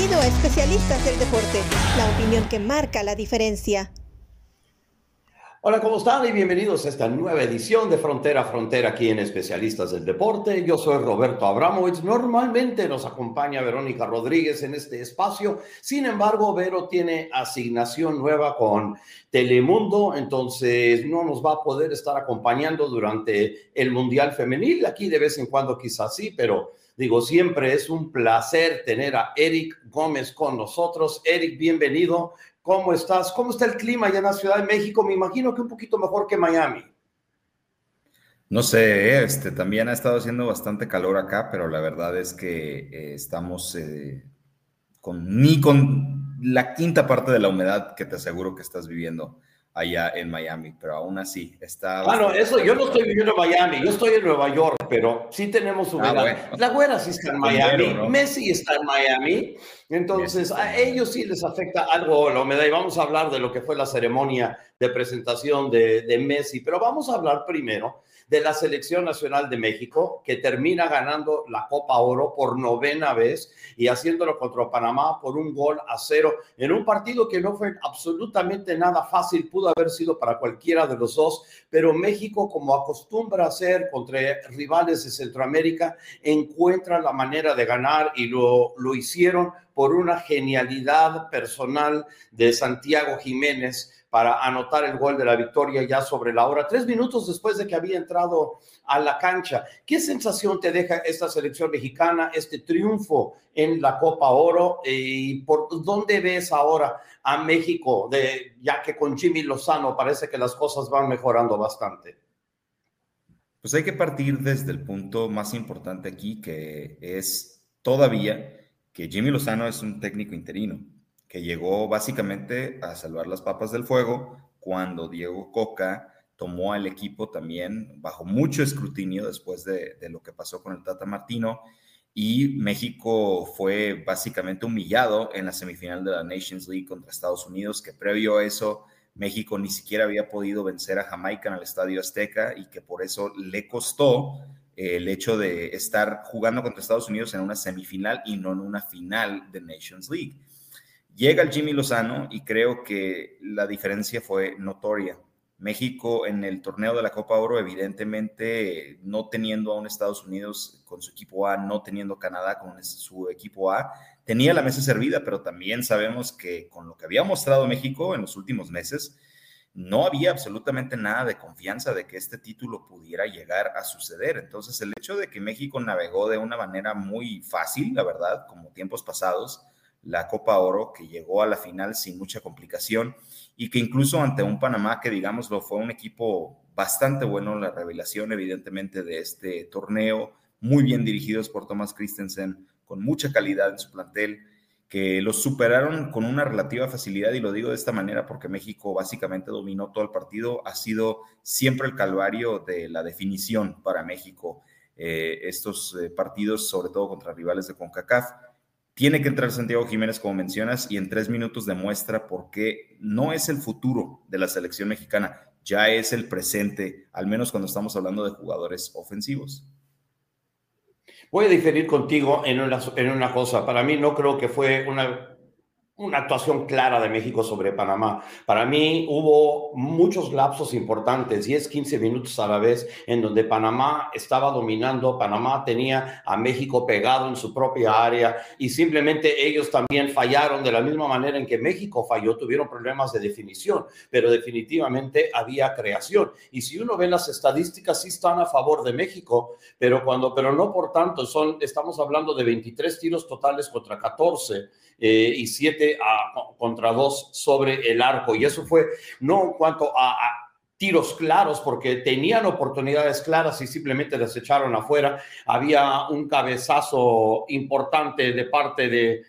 Bienvenido a Especialistas del Deporte, la opinión que marca la diferencia. Hola, ¿cómo están? Y bienvenidos a esta nueva edición de Frontera a Frontera aquí en Especialistas del Deporte. Yo soy Roberto Abramovich. Normalmente nos acompaña Verónica Rodríguez en este espacio. Sin embargo, Vero tiene asignación nueva con Telemundo, entonces no nos va a poder estar acompañando durante el Mundial Femenil. Aquí de vez en cuando quizás sí, pero digo, siempre es un placer tener a Eric Gómez con nosotros. Eric, bienvenido. ¿Cómo estás? ¿Cómo está el clima allá en la Ciudad de México? Me imagino que un poquito mejor que Miami. No sé, este, también ha estado haciendo bastante calor acá, pero la verdad es que eh, estamos eh, con ni con la quinta parte de la humedad que te aseguro que estás viviendo allá en Miami, pero aún así está. Bueno, eso yo no estoy viviendo en Miami, yo estoy en Nueva York, pero sí tenemos ah, humedad. La güera sí está en Miami, Messi está en Miami, entonces a ellos sí les afecta algo la humedad y vamos a hablar de lo que fue la ceremonia de presentación de, de Messi, pero vamos a hablar primero de la Selección Nacional de México, que termina ganando la Copa Oro por novena vez y haciéndolo contra Panamá por un gol a cero en un partido que no fue absolutamente nada fácil, pudo haber sido para cualquiera de los dos, pero México, como acostumbra hacer contra rivales de Centroamérica, encuentra la manera de ganar y lo, lo hicieron por una genialidad personal de Santiago Jiménez para anotar el gol de la victoria ya sobre la hora, tres minutos después de que había entrado a la cancha. ¿Qué sensación te deja esta selección mexicana, este triunfo en la Copa Oro? ¿Y por dónde ves ahora a México, ya que con Jimmy Lozano parece que las cosas van mejorando bastante? Pues hay que partir desde el punto más importante aquí, que es todavía que Jimmy Lozano es un técnico interino que llegó básicamente a salvar las papas del fuego cuando Diego Coca tomó al equipo también bajo mucho escrutinio después de, lo que pasó con el Tata Martino y México fue básicamente humillado en la semifinal de la Nations League contra Estados Unidos, que previo a eso México ni siquiera había podido vencer a Jamaica en el Estadio Azteca y que por eso le costó el hecho de estar jugando contra Estados Unidos en una semifinal y no en una final de Nations League. Llega el Jimmy Lozano y creo que la diferencia fue notoria. México en el torneo de la Copa Oro, evidentemente no teniendo a un Estados Unidos con su equipo A, no teniendo Canadá con su equipo A, tenía la mesa servida, pero también sabemos que con lo que había mostrado México en los últimos meses, no había absolutamente nada de confianza de que este título pudiera llegar a suceder. Entonces, el hecho de que México navegó de una manera muy fácil, la verdad, como tiempos pasados, la Copa Oro, que llegó a la final sin mucha complicación y que incluso ante un Panamá que, digámoslo, fue un equipo bastante bueno, la revelación evidentemente de este torneo, muy bien dirigidos por Thomas Christensen, con mucha calidad en su plantel, que los superaron con una relativa facilidad, y lo digo de esta manera porque México básicamente dominó todo el partido, ha sido siempre el calvario de la definición para México, eh, estos eh, partidos, sobre todo contra rivales de CONCACAF tiene que entrar Santiago Jiménez, como mencionas, y en tres minutos demuestra por qué no es el futuro de la selección mexicana, ya es el presente, al menos cuando estamos hablando de jugadores ofensivos. Voy a diferir contigo en una, en una cosa. Para mí no creo que fue una una actuación clara de México sobre Panamá. Para mí hubo muchos lapsos importantes, 10, 15 minutos a la vez, en donde Panamá estaba dominando, Panamá tenía a México pegado en su propia área y simplemente ellos también fallaron de la misma manera en que México falló, tuvieron problemas de definición, pero definitivamente había creación. Y si uno ve las estadísticas, sí están a favor de México, pero cuando, pero no por tanto, son, estamos hablando de 23 tiros totales contra 14 eh, y 7 contra 2 sobre el arco. Y eso fue no en cuanto a, tiros claros, porque tenían oportunidades claras y simplemente las echaron afuera. Había un cabezazo importante de parte de,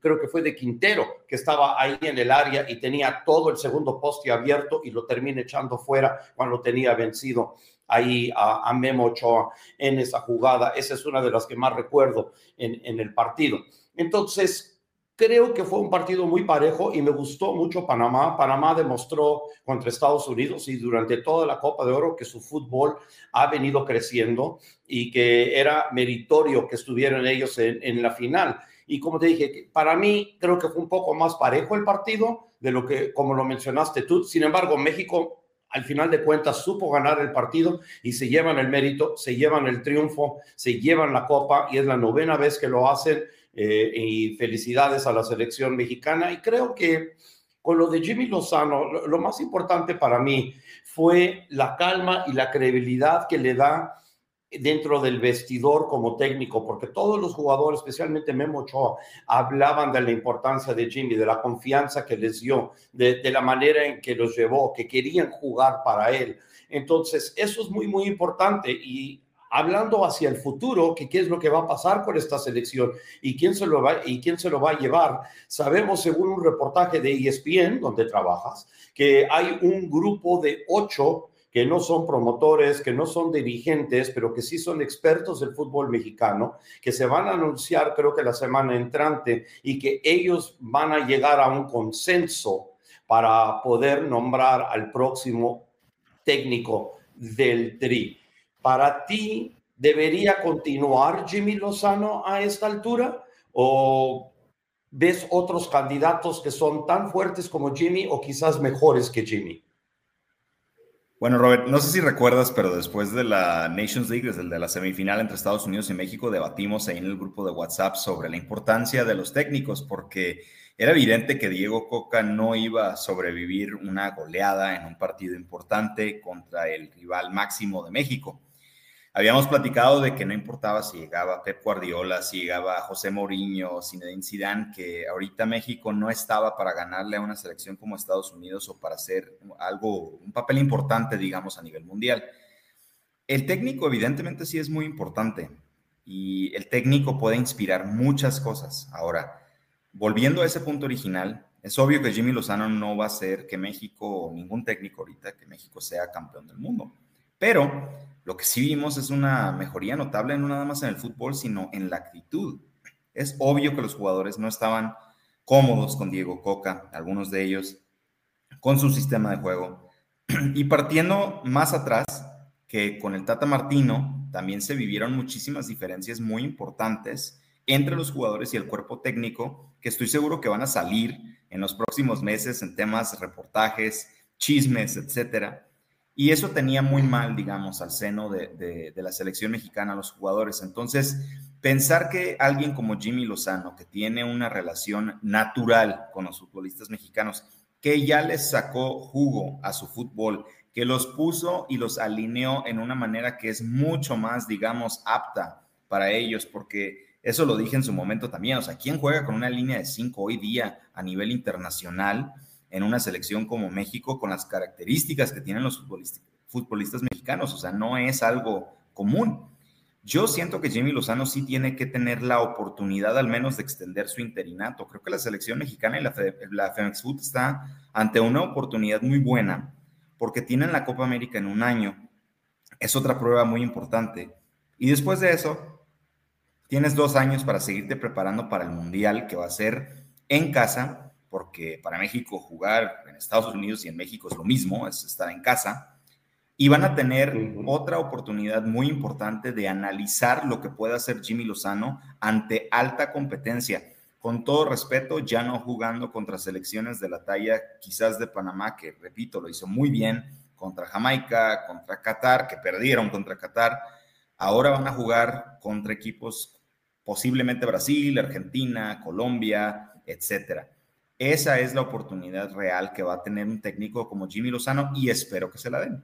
creo que fue de Quintero, que estaba ahí en el área y tenía todo el segundo poste abierto y lo termina echando fuera cuando tenía vencido ahí a, Memo Ochoa en esa jugada. Esa es una de las que más recuerdo en, en el partido. Entonces, Creo que fue un partido muy parejo y me gustó mucho Panamá. Panamá demostró contra Estados Unidos y durante toda la Copa de Oro que su fútbol ha venido creciendo y que era meritorio que estuvieran ellos en, la final. Y como te dije, para mí creo que fue un poco más parejo el partido de lo que, como lo mencionaste tú. Sin embargo, México al final de cuentas supo ganar el partido y se llevan el mérito, se llevan el triunfo, se llevan la copa y es la novena vez que lo hacen. Eh, y felicidades a la selección mexicana. Y creo que con lo de Jimmy Lozano, lo más importante para mí fue la calma y la credibilidad que le da dentro del vestidor como técnico, porque todos los jugadores, especialmente Memo Ochoa, hablaban de la importancia de Jimmy, de la confianza que les dio, de, la manera en que los llevó, que querían jugar para él. Entonces, eso es muy, muy importante y hablando hacia el futuro, que qué es lo que va a pasar con esta selección y quién se lo va, y quién se lo va a llevar. Sabemos, según un reportaje de ESPN, donde trabajas, que hay un grupo de ocho que no son promotores, que no son dirigentes, pero que sí son expertos del fútbol mexicano, que se van a anunciar creo que la semana entrante y que ellos van a llegar a un consenso para poder nombrar al próximo técnico del TRI. Para ti, ¿debería continuar Jimmy Lozano a esta altura o ves otros candidatos que son tan fuertes como Jimmy o quizás mejores que Jimmy? Bueno, Robert, no sé si recuerdas, pero después de la Nations League, desde el de la semifinal entre Estados Unidos y México, debatimos ahí en el grupo de WhatsApp sobre la importancia de los técnicos, porque era evidente que Diego Coca no iba a sobrevivir una goleada en un partido importante contra el rival máximo de México. Habíamos platicado de que no importaba si llegaba Pep Guardiola, si llegaba José Mourinho, Zinedine Zidane, que ahorita México no estaba para ganarle a una selección como Estados Unidos o para hacer algo, un papel importante, digamos, a nivel mundial. El técnico evidentemente sí es muy importante y el técnico puede inspirar muchas cosas. Ahora, volviendo a ese punto original, es obvio que Jimmy Lozano no va a hacer que México, ningún técnico ahorita, que México sea campeón del mundo. Pero lo que sí vimos es una mejoría notable, no nada más en el fútbol, sino en la actitud. Es obvio que los jugadores no estaban cómodos con Diego Coca, algunos de ellos, con su sistema de juego. Y partiendo más atrás, que con el Tata Martino también se vivieron muchísimas diferencias muy importantes entre los jugadores y el cuerpo técnico, que estoy seguro que van a salir en los próximos meses en temas, reportajes, chismes, etcétera y eso tenía muy mal, digamos, al seno de, la selección mexicana, los jugadores. Entonces, pensar que alguien como Jimmy Lozano, que tiene una relación natural con los futbolistas mexicanos, que ya les sacó jugo a su fútbol, que los puso y los alineó en una manera que es mucho más, digamos, apta para ellos, porque eso lo dije en su momento también, o sea, ¿quién juega con una línea de cinco hoy día a nivel internacional? En una selección como México con las características que tienen los futbolistas, mexicanos. O sea, no es algo común. Yo siento que Jimmy Lozano sí tiene que tener la oportunidad al menos de extender su interinato. Creo que la selección mexicana y la, la Femex Foot está ante una oportunidad muy buena porque tienen la Copa América en un año. Es otra prueba muy importante. Y después de eso, tienes dos años para seguirte preparando para el Mundial que va a ser en casa porque para México jugar en Estados Unidos y en México es lo mismo, es estar en casa, y van a tener otra oportunidad muy importante de analizar lo que puede hacer Jimmy Lozano ante alta competencia. Con todo respeto, ya no jugando contra selecciones de la talla quizás de Panamá, que repito, lo hizo muy bien contra Jamaica, contra Qatar, que perdieron contra Qatar. Ahora van a jugar contra equipos posiblemente Brasil, Argentina, Colombia, etcétera. Esa es la oportunidad real que va a tener un técnico como Jimmy Lozano y espero que se la den.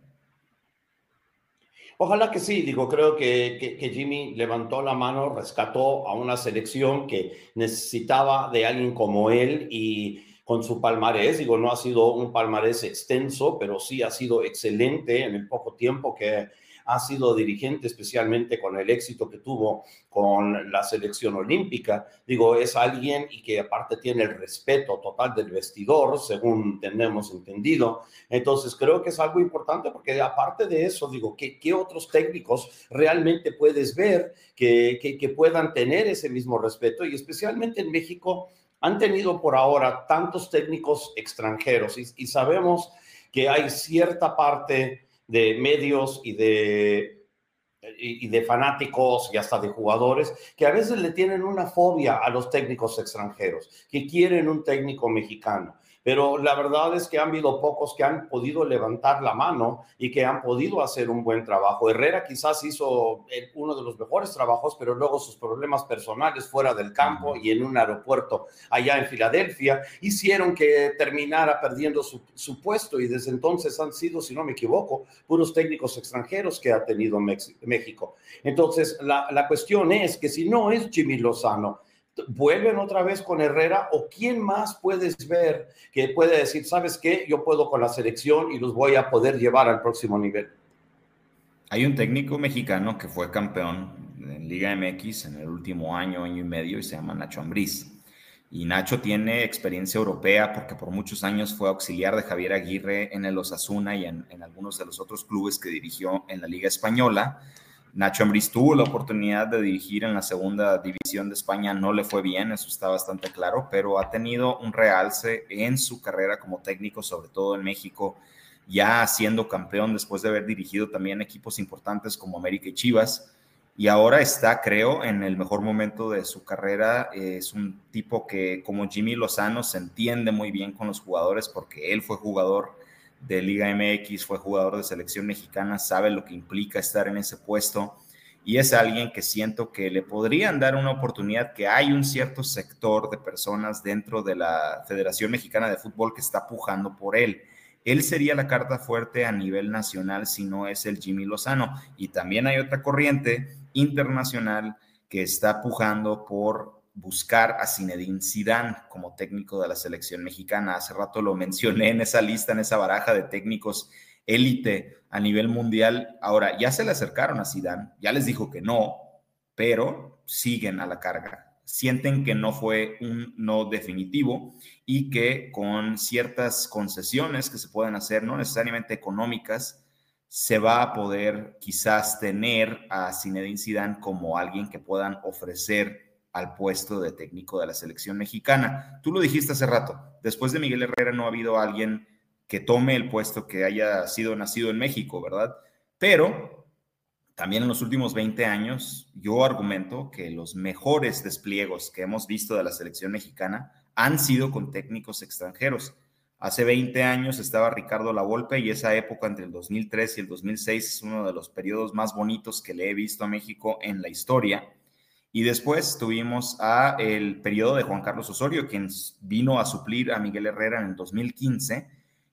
Ojalá que sí, digo, creo que, Jimmy levantó la mano, rescató a una selección que necesitaba de alguien como él y con su palmarés, digo, no ha sido un palmarés extenso, pero sí ha sido excelente en el poco tiempo que, ha sido dirigente, especialmente con el éxito que tuvo con la selección olímpica. Digo, es alguien y que aparte tiene el respeto total del vestidor, según tenemos entendido. Entonces, creo que es algo importante porque aparte de eso, digo, ¿qué, qué otros técnicos realmente puedes ver que, que, puedan tener ese mismo respeto? Y especialmente en México han tenido por ahora tantos técnicos extranjeros y, y sabemos que hay cierta parte de medios y de y de fanáticos y hasta de jugadores que a veces le tienen una fobia a los técnicos extranjeros, que quieren un técnico mexicano pero la verdad es que han habido pocos que han podido levantar la mano y que han podido hacer un buen trabajo. Herrera quizás hizo uno de los mejores trabajos, pero luego sus problemas personales fuera del campo y en un aeropuerto allá en Filadelfia hicieron que terminara perdiendo su, puesto y desde entonces han sido, si no me equivoco, puros técnicos extranjeros que ha tenido México. Entonces, la, la cuestión es que si no es Jimmy Lozano, vuelven otra vez con Herrera o quién más puedes ver que puede decir, sabes qué, yo puedo con la selección y los voy a poder llevar al próximo nivel. Hay un técnico mexicano que fue campeón en Liga MX en el último año, año y medio y se llama Nacho Ambriz. Y Nacho tiene experiencia europea porque por muchos años fue auxiliar de Javier Aguirre en el Osasuna y en, en algunos de los otros clubes que dirigió en la Liga Española Nacho Ambriz tuvo la oportunidad de dirigir en la segunda división de España, no le fue bien, eso está bastante claro, pero ha tenido un realce en su carrera como técnico, sobre todo en México, ya siendo campeón después de haber dirigido también equipos importantes como América y Chivas. Y ahora está, creo, en el mejor momento de su carrera. Es un tipo que, como Jimmy Lozano, se entiende muy bien con los jugadores porque él fue jugador de Liga MX, fue jugador de selección mexicana, sabe lo que implica estar en ese puesto y es alguien que siento que le podrían dar una oportunidad, que hay un cierto sector de personas dentro de la Federación Mexicana de Fútbol que está pujando por él. Él sería la carta fuerte a nivel nacional si no es el Jimmy Lozano. Y también hay otra corriente internacional que está pujando por buscar a Zinedine Zidane como técnico de la selección mexicana. Hace rato lo mencioné en esa lista, en esa baraja de técnicos élite a nivel mundial. Ahora, ya se le acercaron a Zidane, ya les dijo que no, pero siguen a la carga. Sienten que no fue un no definitivo y que con ciertas concesiones que se pueden hacer, no necesariamente económicas, se va a poder quizás tener a Zinedine Zidane como alguien que puedan ofrecer al puesto de técnico de la selección mexicana. Tú lo dijiste hace rato, después de Miguel Herrera no ha habido alguien que tome el puesto que haya sido nacido en México, ¿verdad? Pero también en los últimos 20 años yo argumento que los mejores despliegos que hemos visto de la selección mexicana han sido con técnicos extranjeros. Hace 20 años estaba Ricardo Lavolpe y esa época entre el 2003 y el 2006 es uno de los periodos más bonitos que le he visto a México en la historia y después tuvimos a el periodo de Juan Carlos Osorio, quien vino a suplir a Miguel Herrera en el 2015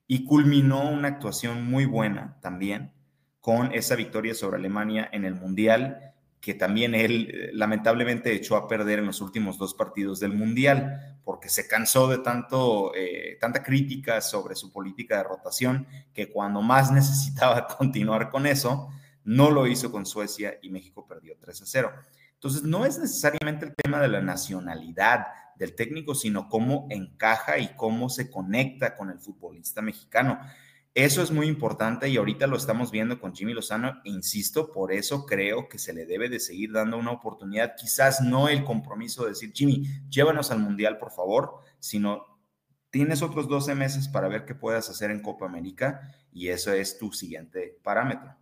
y culminó una actuación muy buena también con esa victoria sobre Alemania en el Mundial, que también él eh, lamentablemente echó a perder en los últimos dos partidos del Mundial, porque se cansó de tanto, eh, tanta crítica sobre su política de rotación, que cuando más necesitaba continuar con eso, no lo hizo con Suecia y México perdió 3 a 0. Entonces, no es necesariamente el tema de la nacionalidad del técnico, sino cómo encaja y cómo se conecta con el futbolista mexicano. Eso es muy importante y ahorita lo estamos viendo con Jimmy Lozano. E insisto, por eso creo que se le debe de seguir dando una oportunidad. Quizás no el compromiso de decir, Jimmy, llévanos al Mundial, por favor, sino tienes otros 12 meses para ver qué puedas hacer en Copa América y eso es tu siguiente parámetro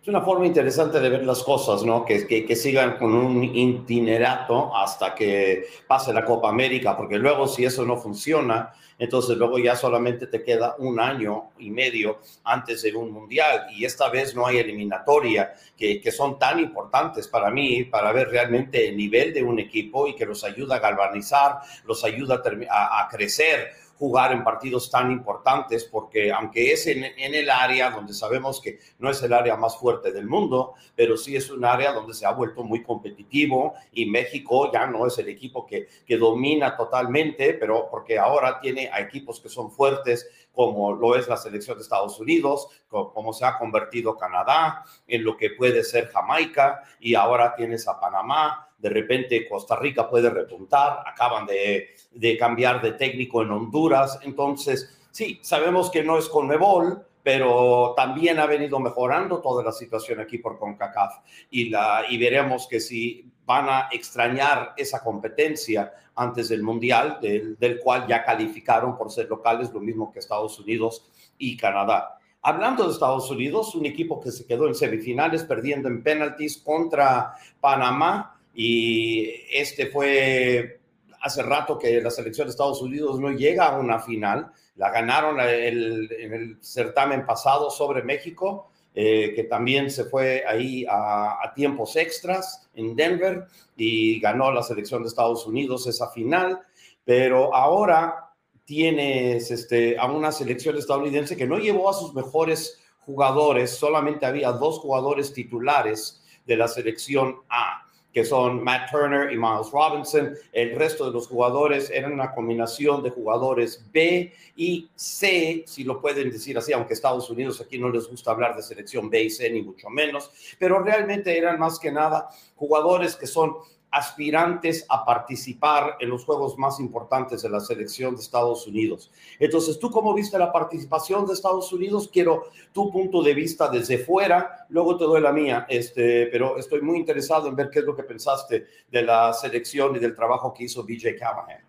es una forma interesante de ver las cosas, ¿no? Que, que, sigan con un itinerato hasta que pase la Copa América, porque luego si eso no funciona, entonces luego ya solamente te queda un año y medio antes de un mundial y esta vez no hay eliminatoria, que, que son tan importantes para mí, para ver realmente el nivel de un equipo y que los ayuda a galvanizar, los ayuda a, a crecer jugar en partidos tan importantes, porque aunque es en, el área donde sabemos que no es el área más fuerte del mundo, pero sí es un área donde se ha vuelto muy competitivo y México ya no es el equipo que, que domina totalmente, pero porque ahora tiene a equipos que son fuertes, como lo es la selección de Estados Unidos, como se ha convertido Canadá, en lo que puede ser Jamaica, y ahora tienes a Panamá, de repente Costa Rica puede repuntar, acaban de, cambiar de técnico en Honduras, entonces sí, sabemos que no es con Conmebol, pero también ha venido mejorando toda la situación aquí por CONCACAF y, la, y veremos que si van a extrañar esa competencia antes del Mundial, del, del cual ya calificaron por ser locales, lo mismo que Estados Unidos y Canadá. Hablando de Estados Unidos, un equipo que se quedó en semifinales perdiendo en penalties contra Panamá y este fue hace rato que la selección de Estados Unidos no llega a una final. La ganaron en el certamen pasado sobre México, eh, que también se fue ahí a, a, tiempos extras en Denver y ganó la selección de Estados Unidos esa final. Pero ahora tienes este, a una selección estadounidense que no llevó a sus mejores jugadores, solamente había dos jugadores titulares de la selección A que son Matt Turner y Miles Robinson. El resto de los jugadores eran una combinación de jugadores B y C, si lo pueden decir así, aunque Estados Unidos aquí no les gusta hablar de selección B y C, ni mucho menos, pero realmente eran más que nada jugadores que son aspirantes a participar en los juegos más importantes de la selección de Estados Unidos. Entonces, ¿tú cómo viste la participación de Estados Unidos? Quiero tu punto de vista desde fuera, luego te doy la mía, este, pero estoy muy interesado en ver qué es lo que pensaste de la selección y del trabajo que hizo BJ Callahan.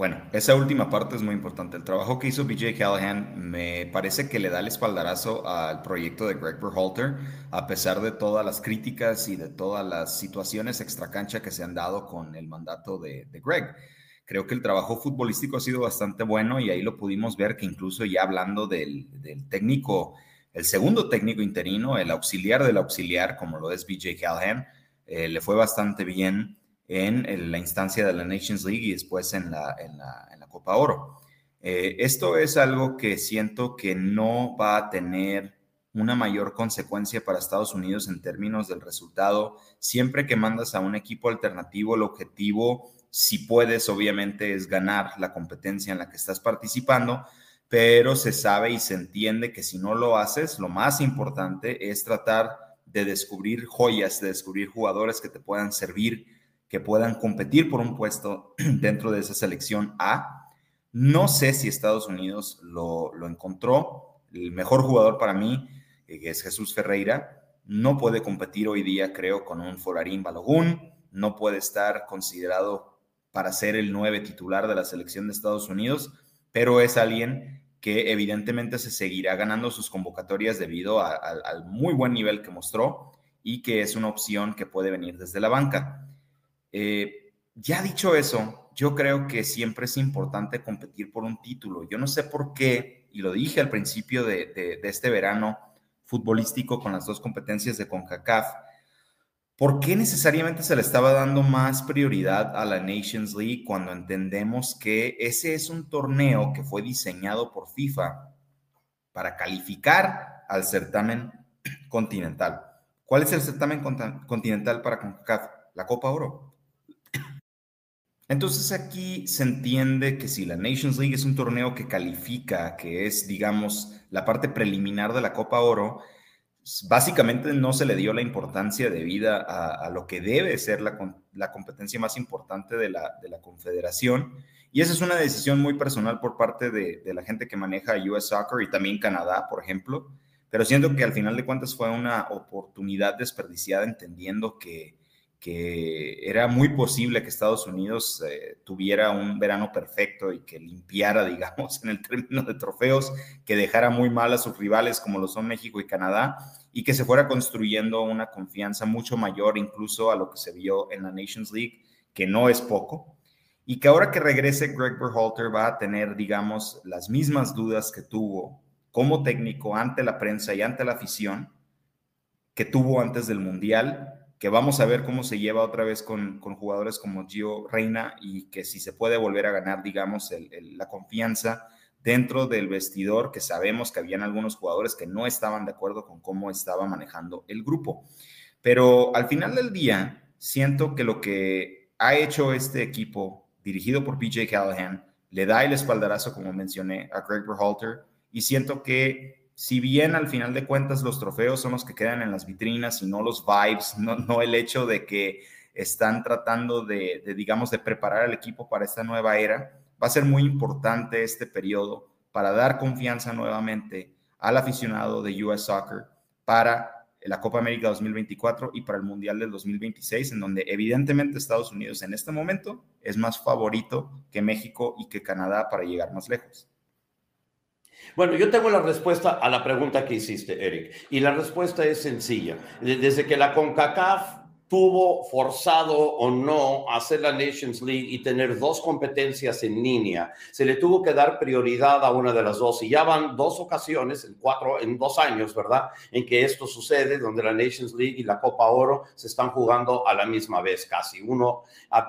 Bueno, esa última parte es muy importante. El trabajo que hizo BJ Callahan me parece que le da el espaldarazo al proyecto de Greg Berhalter, a pesar de todas las críticas y de todas las situaciones extracancha que se han dado con el mandato de, Greg. Creo que el trabajo futbolístico ha sido bastante bueno y ahí lo pudimos ver que incluso ya hablando del, técnico, el segundo técnico interino, el auxiliar del auxiliar, como lo es BJ Callahan, eh, le fue bastante bien en, la instancia de la Nations League y después en la, en la, Copa Oro. Eh, esto es algo que siento que no va a tener una mayor consecuencia para Estados Unidos en términos del resultado. Siempre que mandas a un equipo alternativo, el objetivo, si puedes, obviamente, es ganar la competencia en la que estás participando, pero se sabe y se entiende que si no lo haces, lo más importante es tratar de descubrir joyas, de descubrir jugadores que te puedan servir que puedan competir por un puesto dentro de esa selección A. No sé si Estados Unidos lo, encontró. El mejor jugador para mí eh, es Jesús Ferreira. No puede competir hoy día, creo, con un Forarín Balogun. No puede estar considerado para ser el nueve titular de la selección de Estados Unidos, pero es alguien que evidentemente se seguirá ganando sus convocatorias debido al muy buen nivel que mostró y que es una opción que puede venir desde la banca. Eh, ya dicho eso, yo creo que siempre es importante competir por un título. Yo no sé por qué, y lo dije al principio de, este verano futbolístico con las dos competencias de CONCACAF, ¿por qué necesariamente se le estaba dando más prioridad a la Nations League cuando entendemos que ese es un torneo que fue diseñado por FIFA para calificar al certamen continental? ¿Cuál es el certamen continental para CONCACAF? La Copa Oro. Entonces aquí se entiende que si la Nations League es un torneo que califica, que es, digamos, la parte preliminar de la Copa Oro, básicamente no se le dio la importancia debida a, lo que debe ser la, competencia más importante de la, confederación. Y esa es una decisión muy personal por parte de, de la gente que maneja US Soccer y también Canadá, por ejemplo. Pero siento que al final de cuentas fue una oportunidad desperdiciada entendiendo que que era muy posible que Estados Unidos eh, tuviera un verano perfecto y que limpiara, digamos, en el término de trofeos, que dejara muy mal a sus rivales como lo son México y Canadá y que se fuera construyendo una confianza mucho mayor incluso a lo que se vio en la Nations League, que no es poco. Y que ahora que regrese Greg Berhalter va a tener, digamos, las mismas dudas que tuvo como técnico ante la prensa y ante la afición que tuvo antes del Mundial que vamos a ver cómo se lleva otra vez con, jugadores como Gio Reina y que si se puede volver a ganar, digamos, la confianza dentro del vestidor, que sabemos que habían algunos jugadores que no estaban de acuerdo con cómo estaba manejando el grupo. Pero al final del día, siento que lo que ha hecho este equipo, dirigido por PJ Callahan, le da el espaldarazo, como mencioné, a Greg Berhalter, y siento que si bien al final de cuentas los trofeos son los que quedan en las vitrinas y no los vibes, no, el hecho de que están tratando de, digamos, de preparar al equipo para esta nueva era, va a ser muy importante este periodo para dar confianza nuevamente al aficionado de US Soccer para la Copa América 2024 y para el Mundial del 2026, en donde evidentemente Estados Unidos en este momento es más favorito que México y que Canadá para llegar más lejos. Bueno, yo tengo la respuesta a la pregunta que hiciste, Eric, y la respuesta es sencilla. Desde que la CONCACAF tuvo forzado o no hacer la Nations League y tener dos competencias en línea. Se le tuvo que dar prioridad a una de las dos y ya van dos ocasiones en cuatro, en dos años, ¿verdad? En que esto sucede, donde la Nations League y la Copa Oro se están jugando a la misma vez, casi uno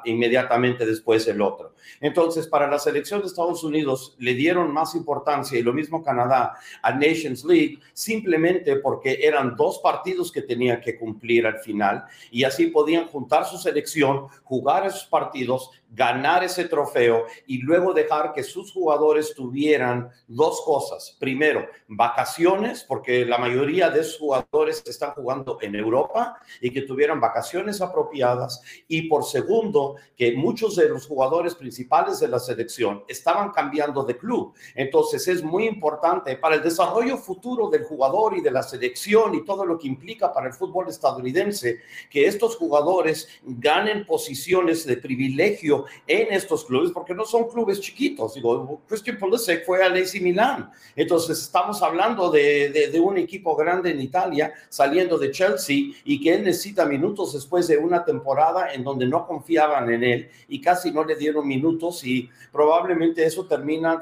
inmediatamente después el otro. Entonces, para la selección de Estados Unidos le dieron más importancia y lo mismo Canadá a Nations League simplemente porque eran dos partidos que tenían que cumplir al final y así podían juntar su selección, jugar esos partidos, ganar ese trofeo y luego dejar que sus jugadores tuvieran dos cosas. Primero, vacaciones, porque la mayoría de sus jugadores están jugando en Europa y que tuvieran vacaciones apropiadas. Y por segundo, que muchos de los jugadores principales de la selección estaban cambiando de club. Entonces es muy importante para el desarrollo futuro del jugador y de la selección y todo lo que implica para el fútbol estadounidense que estos jugadores ganen posiciones de privilegio en estos clubes, porque no son clubes chiquitos. Digo, Christian Pulisic fue al AC Milan. Entonces, estamos hablando de, de, un equipo grande en Italia, saliendo de Chelsea, y que él necesita minutos después de una temporada en donde no confiaban en él y casi no le dieron minutos, y probablemente eso termina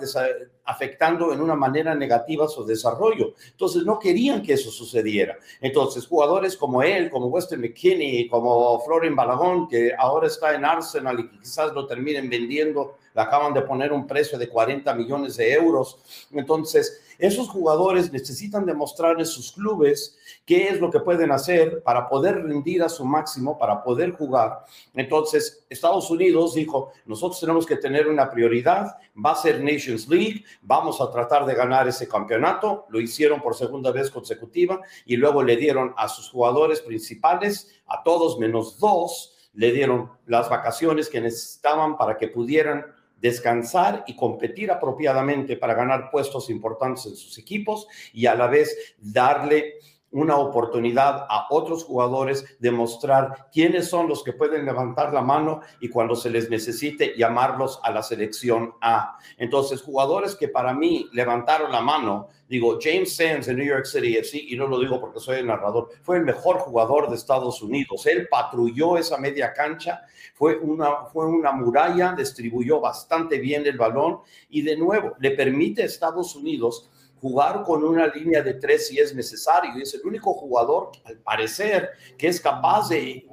afectando en una manera negativa su desarrollo. Entonces, no querían que eso sucediera. Entonces, jugadores como él, como Weston McKinney, como Florian Balagón, que ahora está en Arsenal y quizás lo terminen vendiendo, le acaban de poner un precio de 40 millones de euros. Entonces, esos jugadores necesitan demostrar en sus clubes qué es lo que pueden hacer para poder rendir a su máximo, para poder jugar. Entonces, Estados Unidos dijo, nosotros tenemos que tener una prioridad, va a ser Nations League, vamos a tratar de ganar ese campeonato. Lo hicieron por segunda vez consecutiva y luego le dieron a sus jugadores principales, a todos menos dos, le dieron las vacaciones que necesitaban para que pudieran descansar y competir apropiadamente para ganar puestos importantes en sus equipos y a la vez darle una oportunidad a otros jugadores de mostrar quiénes son los que pueden levantar la mano y cuando se les necesite llamarlos a la selección A. Entonces, jugadores que para mí levantaron la mano, digo, James Sands en New York City FC, y no lo digo porque soy el narrador, fue el mejor jugador de Estados Unidos. Él patrulló esa media cancha, fue una, fue una muralla, distribuyó bastante bien el balón y de nuevo le permite a Estados Unidos jugar con una línea de tres si es necesario. Y es el único jugador, al parecer, que es capaz de,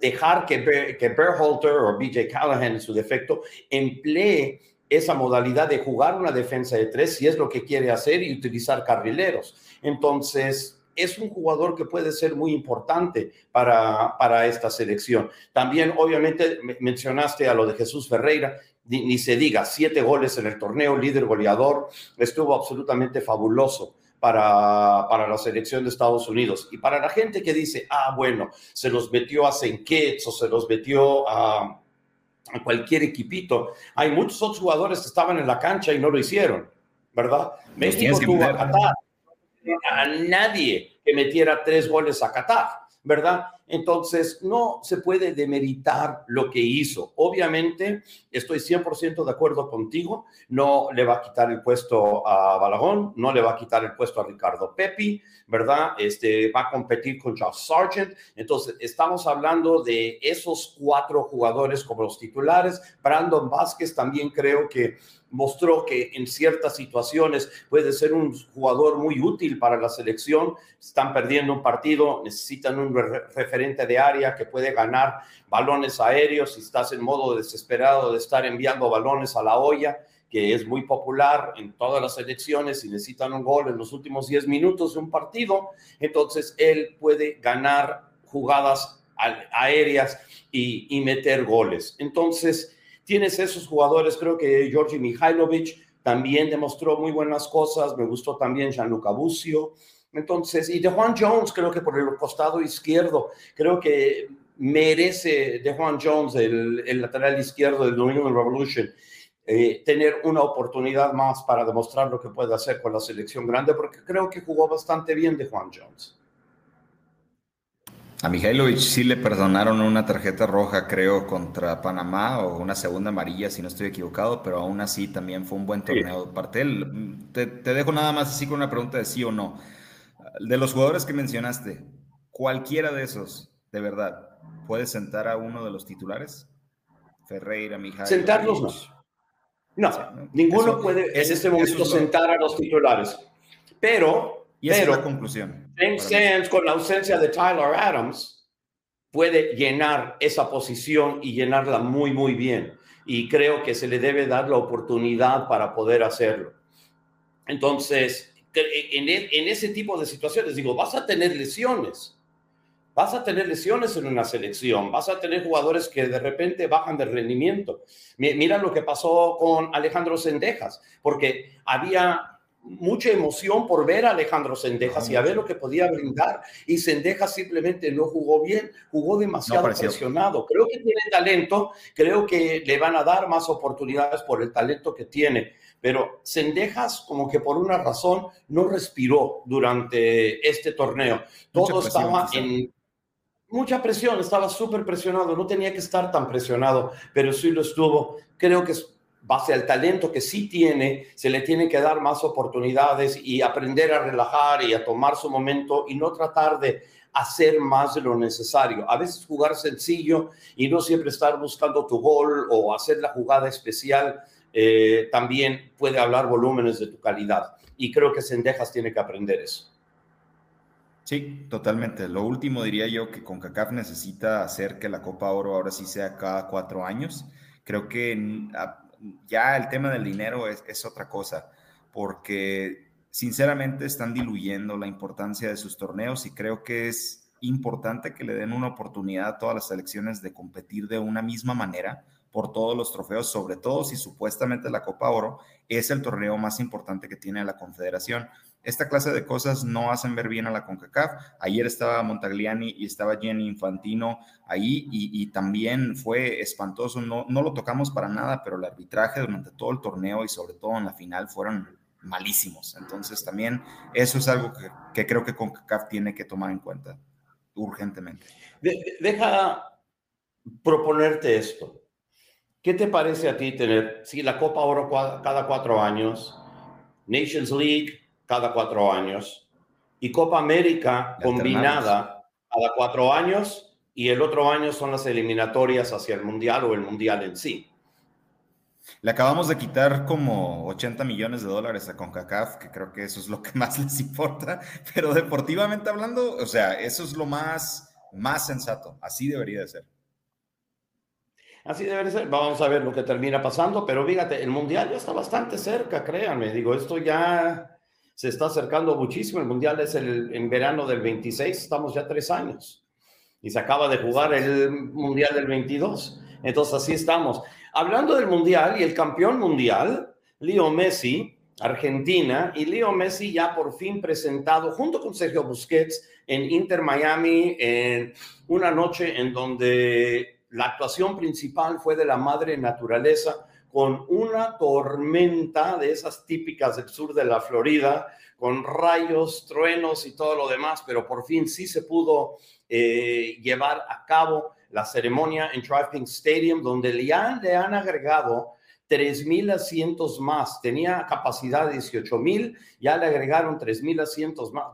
dejar que, que Berhalter o BJ Callahan en su defecto emplee esa modalidad de jugar una defensa de tres si es lo que quiere hacer y utilizar carrileros. Entonces, es un jugador que puede ser muy importante para, para esta selección. También, obviamente, mencionaste a lo de Jesús Ferreira ni, se diga, siete goles en el torneo, líder goleador, estuvo absolutamente fabuloso. Para, para, la selección de Estados Unidos. Y para la gente que dice, ah, bueno, se los metió a Senquets o se los metió a, a, cualquier equipito, hay muchos otros jugadores que estaban en la cancha y no lo hicieron, ¿verdad? México tuvo a Qatar, a nadie que metiera tres goles a Qatar, ¿verdad? Entonces, no se puede demeritar lo que hizo. Obviamente, estoy 100% de acuerdo contigo, no le va a quitar el puesto a Balagón, no le va a quitar el puesto a Ricardo Pepi, ¿verdad? Este, va a competir con Josh Sargent. Entonces, estamos hablando de esos cuatro jugadores como los titulares. Brandon Vázquez también creo que mostró que en ciertas situaciones puede ser un jugador muy útil para la selección. Están perdiendo un partido, necesitan un referente de área que puede ganar balones aéreos. Si estás en modo desesperado de estar enviando balones a la olla, que es muy popular en todas las selecciones y necesitan un gol en los últimos 10 minutos de un partido, entonces él puede ganar jugadas aéreas y meter goles. Entonces, tienes esos jugadores, creo que Georgi Mihailovic también demostró muy buenas cosas, me gustó también Gianluca Bucio, entonces, y de Juan Jones, creo que por el costado izquierdo, creo que merece de Juan Jones, el, lateral izquierdo del New Revolution, eh, tener una oportunidad más para demostrar lo que puede hacer con la selección grande, porque creo que jugó bastante bien de Juan Jones. A Mihailovic sí le perdonaron una tarjeta roja, creo, contra Panamá o una segunda amarilla, si no estoy equivocado, pero aún así también fue un buen torneo de parte Te, te, dejo nada más así con una pregunta de sí o no. De los jugadores que mencionaste, cualquiera de esos, de verdad, ¿puede sentar a uno de los titulares? Ferreira, Mihailovic. Sentarlos no. No, ninguno puede en este momento sentar a los titulares. Pero y esa es la conclusión. James Sands, con la ausencia de Tyler Adams, puede llenar esa posición y llenarla muy, muy bien. Y creo que se le debe dar la oportunidad para poder hacerlo. Entonces, en, e, en ese tipo de situaciones, digo, vas a tener lesiones. Vas a tener lesiones en una selección, vas a tener jugadores que de repente bajan de rendimiento. Mira lo que pasó con Alejandro Sendejas, porque había mucha emoción por ver a Alejandro Sendejas y a ver lo que podía brindar. Y Sendejas simplemente no jugó bien, jugó demasiado presionado. Creo que tiene talento, creo que le van a dar más oportunidades por el talento que tiene. Pero Sendejas, como que por una razón, no respiró durante este torneo. Todo estaba en mucha presión, estaba súper presionado, no tenía que estar tan presionado, pero sí lo estuvo. Creo que base al talento que sí tiene, se le tiene que dar más oportunidades y aprender a relajar y a tomar su momento y no tratar de hacer más de lo necesario. A veces jugar sencillo y no siempre estar buscando tu gol o hacer la jugada especial eh, también puede hablar volúmenes de tu calidad. Y creo que Sendejas tiene que aprender eso. Sí, totalmente. Lo último diría yo que CONCACAF necesita hacer que la Copa Oro ahora sí sea cada cuatro años. Creo que ya el tema del dinero es, otra cosa, porque sinceramente están diluyendo la importancia de sus torneos y creo que es importante que le den una oportunidad a todas las selecciones de competir de una misma manera por todos los trofeos, sobre todo si supuestamente la Copa Oro es el torneo más importante que tiene la Confederación. Esta clase de cosas no hacen ver bien a la CONCACAF. Ayer estaba Montagliani y estaba Jenny Infantino ahí y, también fue espantoso. No, lo tocamos para nada, pero el arbitraje durante todo el torneo y sobre todo en la final fueron malísimos. Entonces también eso es algo que, creo que CONCACAF tiene que tomar en cuenta urgentemente. deja proponerte esto. ¿Qué te parece a ti tener, si la Copa Oro cada cuatro años, Nations League cada cuatro años y Copa América combinada cada cuatro años y el otro año son las eliminatorias hacia el Mundial o el Mundial en sí. Le acabamos de quitar como 80 millones de dólares a CONCACAF, que creo que eso es lo que más les importa, pero deportivamente hablando, o sea, eso es lo más, más sensato, así debería de ser. Así debe ser. Vamos a ver lo que termina pasando, pero fíjate, el Mundial ya está bastante cerca, créanme. Digo, esto ya se está acercando muchísimo. El Mundial es el, en verano del 26, estamos ya tres años. Y se acaba de jugar el Mundial del 22. Entonces así estamos. Hablando del Mundial y el campeón mundial, Leo Messi, Argentina, y Leo Messi ya por fin presentado junto con Sergio Busquets en Inter Miami en una noche en donde la actuación principal fue de la madre naturaleza con una tormenta de esas típicas del sur de la Florida, con rayos, truenos y todo lo demás, pero por fin sí se pudo eh, llevar a cabo la ceremonia en Driving Stadium, donde ya le han agregado 3.000 asientos más. Tenía capacidad de 18.000, ya le agregaron 3.000 asientos más.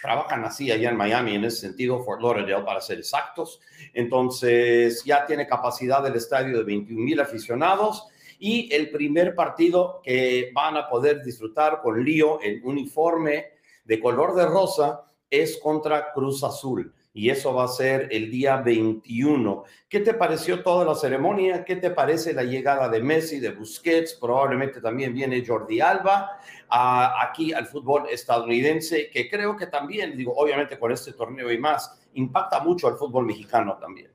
trabajan así allá en Miami, en ese sentido, Fort Lauderdale, para ser exactos. Entonces, ya tiene capacidad del estadio de 21.000 aficionados y el primer partido que van a poder disfrutar con Lío en uniforme de color de rosa es contra Cruz Azul y eso va a ser el día 21. ¿Qué te pareció toda la ceremonia? ¿Qué te parece la llegada de Messi, de Busquets? Probablemente también viene Jordi Alba aquí al fútbol estadounidense, que creo que también, digo, obviamente con este torneo y más, impacta mucho al fútbol mexicano también.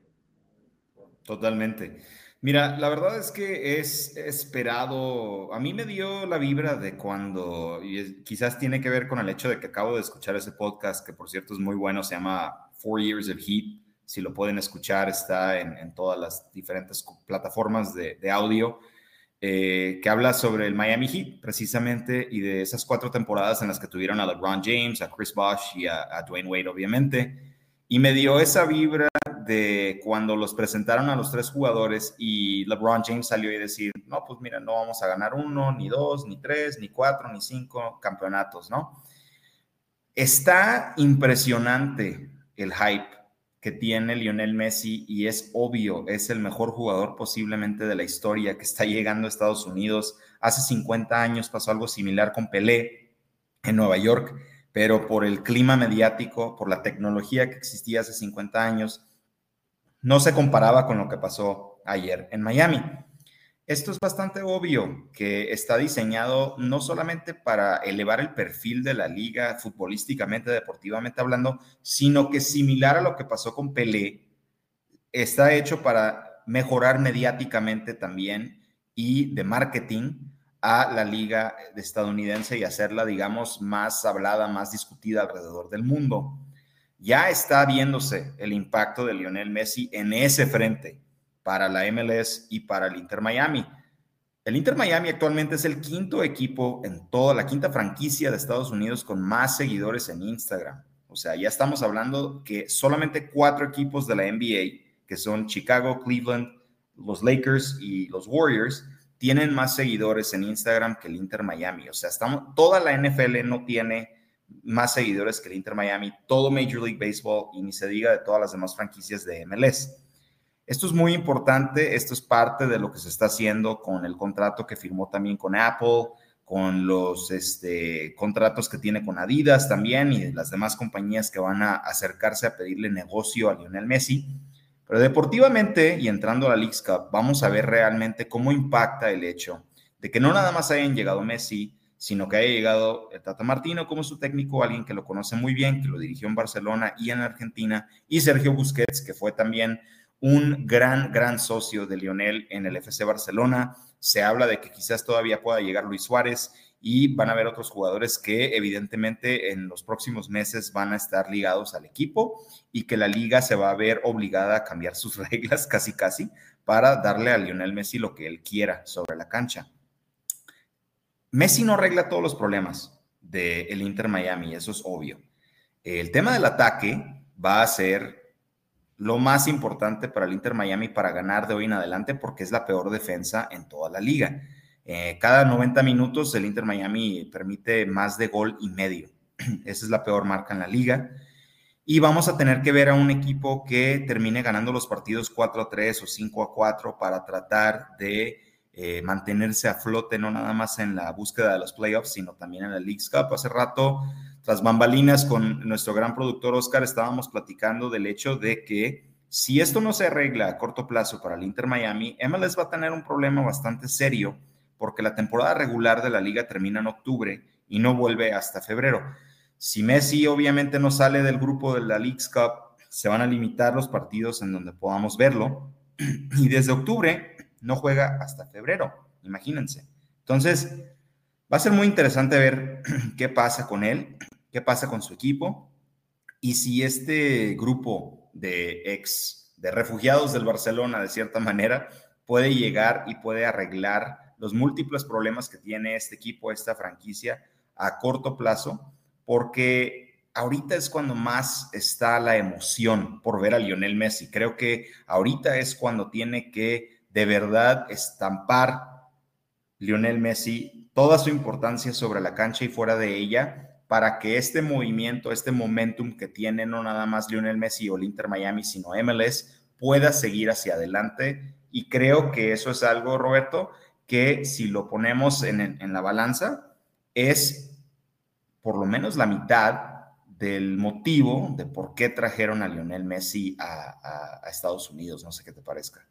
Totalmente. Mira, la verdad es que es esperado, a mí me dio la vibra de cuando, y quizás tiene que ver con el hecho de que acabo de escuchar ese podcast, que por cierto es muy bueno, se llama Four Years of Heat, si lo pueden escuchar, está en, todas las diferentes plataformas de, audio, eh, que habla sobre el Miami Heat precisamente y de esas cuatro temporadas en las que tuvieron a LeBron James, a Chris Bosh y a, a Dwayne Wade, obviamente Y me dio esa vibra de cuando los presentaron a los tres jugadores y LeBron James salió y decir, no, pues mira, no vamos a ganar uno, ni dos, ni tres, ni cuatro, ni cinco campeonatos, ¿no? Está impresionante el hype que tiene Lionel Messi y es obvio, es el mejor jugador posiblemente de la historia que está llegando a Estados Unidos. Hace 50 años pasó algo similar con Pelé en Nueva York pero por el clima mediático, por la tecnología que existía hace 50 años, no se comparaba con lo que pasó ayer en Miami. Esto es bastante obvio que está diseñado no solamente para elevar el perfil de la liga futbolísticamente, deportivamente hablando, sino que similar a lo que pasó con Pelé, está hecho para mejorar mediáticamente también y de marketing a la liga estadounidense y hacerla, digamos, más hablada, más discutida alrededor del mundo. Ya está viéndose el impacto de Lionel Messi en ese frente para la MLS y para el Inter Miami. El Inter Miami actualmente es el quinto equipo en toda la quinta franquicia de Estados Unidos con más seguidores en Instagram. O sea, ya estamos hablando que solamente cuatro equipos de la NBA, que son Chicago, Cleveland, los Lakers y los Warriors, tienen más seguidores en Instagram que el Inter Miami. O sea, estamos, toda la NFL no tiene más seguidores que el Inter Miami, todo Major League Baseball y ni se diga de todas las demás franquicias de MLS. Esto es muy importante, esto es parte de lo que se está haciendo con el contrato que firmó también con Apple, con los este, contratos que tiene con Adidas también y las demás compañías que van a acercarse a pedirle negocio a Lionel Messi. Pero deportivamente y entrando a la Leagues Cup, vamos a ver realmente cómo impacta el hecho de que no nada más hayan llegado Messi, sino que haya llegado el Tata Martino como su técnico, alguien que lo conoce muy bien, que lo dirigió en Barcelona y en Argentina, y Sergio Busquets, que fue también un gran, gran socio de Lionel en el FC Barcelona. Se habla de que quizás todavía pueda llegar Luis Suárez y van a haber otros jugadores que evidentemente en los próximos meses van a estar ligados al equipo y que la liga se va a ver obligada a cambiar sus reglas casi casi para darle a Lionel Messi lo que él quiera sobre la cancha. Messi no arregla todos los problemas del Inter Miami, eso es obvio. El tema del ataque va a ser lo más importante para el Inter Miami para ganar de hoy en adelante porque es la peor defensa en toda la liga. Eh, cada 90 minutos el Inter Miami permite más de gol y medio. Esa es la peor marca en la liga. Y vamos a tener que ver a un equipo que termine ganando los partidos 4 a 3 o 5 a 4 para tratar de eh, mantenerse a flote, no nada más en la búsqueda de los playoffs, sino también en la League's Cup. Hace rato, tras bambalinas, con nuestro gran productor Oscar, estábamos platicando del hecho de que si esto no se arregla a corto plazo para el Inter Miami, MLS va a tener un problema bastante serio porque la temporada regular de la liga termina en octubre y no vuelve hasta febrero. Si Messi obviamente no sale del grupo de la League's Cup, se van a limitar los partidos en donde podamos verlo y desde octubre no juega hasta febrero, imagínense. Entonces, va a ser muy interesante ver qué pasa con él, qué pasa con su equipo y si este grupo de ex, de refugiados del Barcelona, de cierta manera, puede llegar y puede arreglar los múltiples problemas que tiene este equipo, esta franquicia a corto plazo, porque ahorita es cuando más está la emoción por ver a Lionel Messi. Creo que ahorita es cuando tiene que de verdad estampar Lionel Messi toda su importancia sobre la cancha y fuera de ella para que este movimiento, este momentum que tiene no nada más Lionel Messi o el Inter Miami, sino MLS, pueda seguir hacia adelante. Y creo que eso es algo, Roberto, que si lo ponemos en, la balanza, es por lo menos la mitad del motivo de por qué trajeron a Lionel Messi a, Estados Unidos. No sé qué te parezca.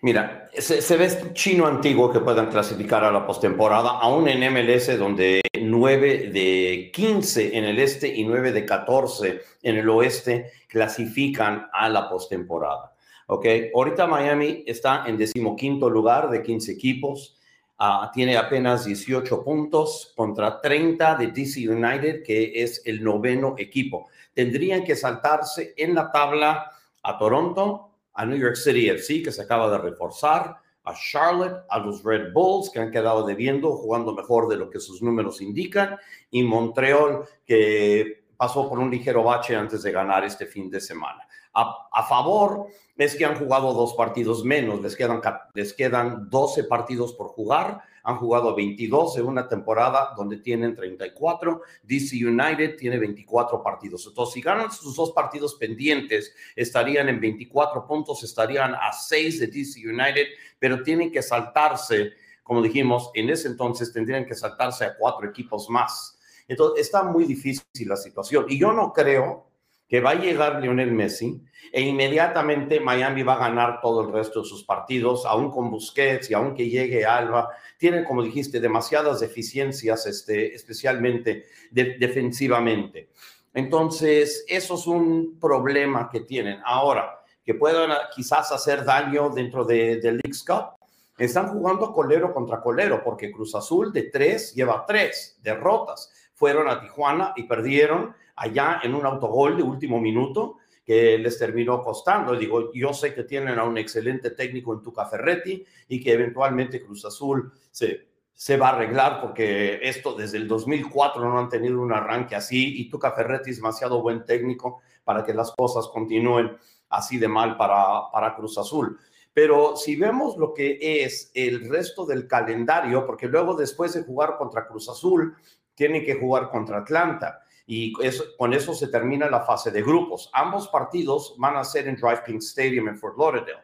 Mira, se, ve chino antiguo que puedan clasificar a la postemporada, aún en MLS, donde 9 de 15 en el este y 9 de 14 en el oeste clasifican a la postemporada. Ok, ahorita Miami está en decimoquinto lugar de 15 equipos. Ah, tiene apenas 18 puntos contra 30 de DC United, que es el noveno equipo. Tendrían que saltarse en la tabla a Toronto, a New York City FC, que se acaba de reforzar, a Charlotte, a los Red Bulls, que han quedado debiendo, jugando mejor de lo que sus números indican, y Montreal, que pasó por un ligero bache antes de ganar este fin de semana. A, favor es que han jugado dos partidos menos, les quedan, les quedan 12 partidos por jugar, han jugado 22 en una temporada donde tienen 34, DC United tiene 24 partidos. Entonces, si ganan sus dos partidos pendientes, estarían en 24 puntos, estarían a 6 de DC United, pero tienen que saltarse, como dijimos, en ese entonces tendrían que saltarse a cuatro equipos más. Entonces, está muy difícil la situación. Y yo no creo que va a llegar Lionel Messi e inmediatamente Miami va a ganar todo el resto de sus partidos, aún con Busquets y aunque llegue Alba, tienen, como dijiste, demasiadas deficiencias, este, especialmente defensivamente. Entonces, eso es un problema que tienen. Ahora, que puedan quizás hacer daño dentro del de League's Cup, están jugando colero contra colero, porque Cruz Azul de tres lleva tres derrotas. Fueron a Tijuana y perdieron allá en un autogol de último minuto que les terminó costando. Digo, yo sé que tienen a un excelente técnico en Tuca Ferretti y que eventualmente Cruz Azul se, se va a arreglar porque esto desde el 2004 no han tenido un arranque así y Tuca Ferretti es demasiado buen técnico para que las cosas continúen así de mal para, para Cruz Azul. Pero si vemos lo que es el resto del calendario, porque luego después de jugar contra Cruz Azul, tienen que jugar contra Atlanta y con eso se termina la fase de grupos. Ambos partidos van a ser en Drive Pink Stadium en Fort Lauderdale.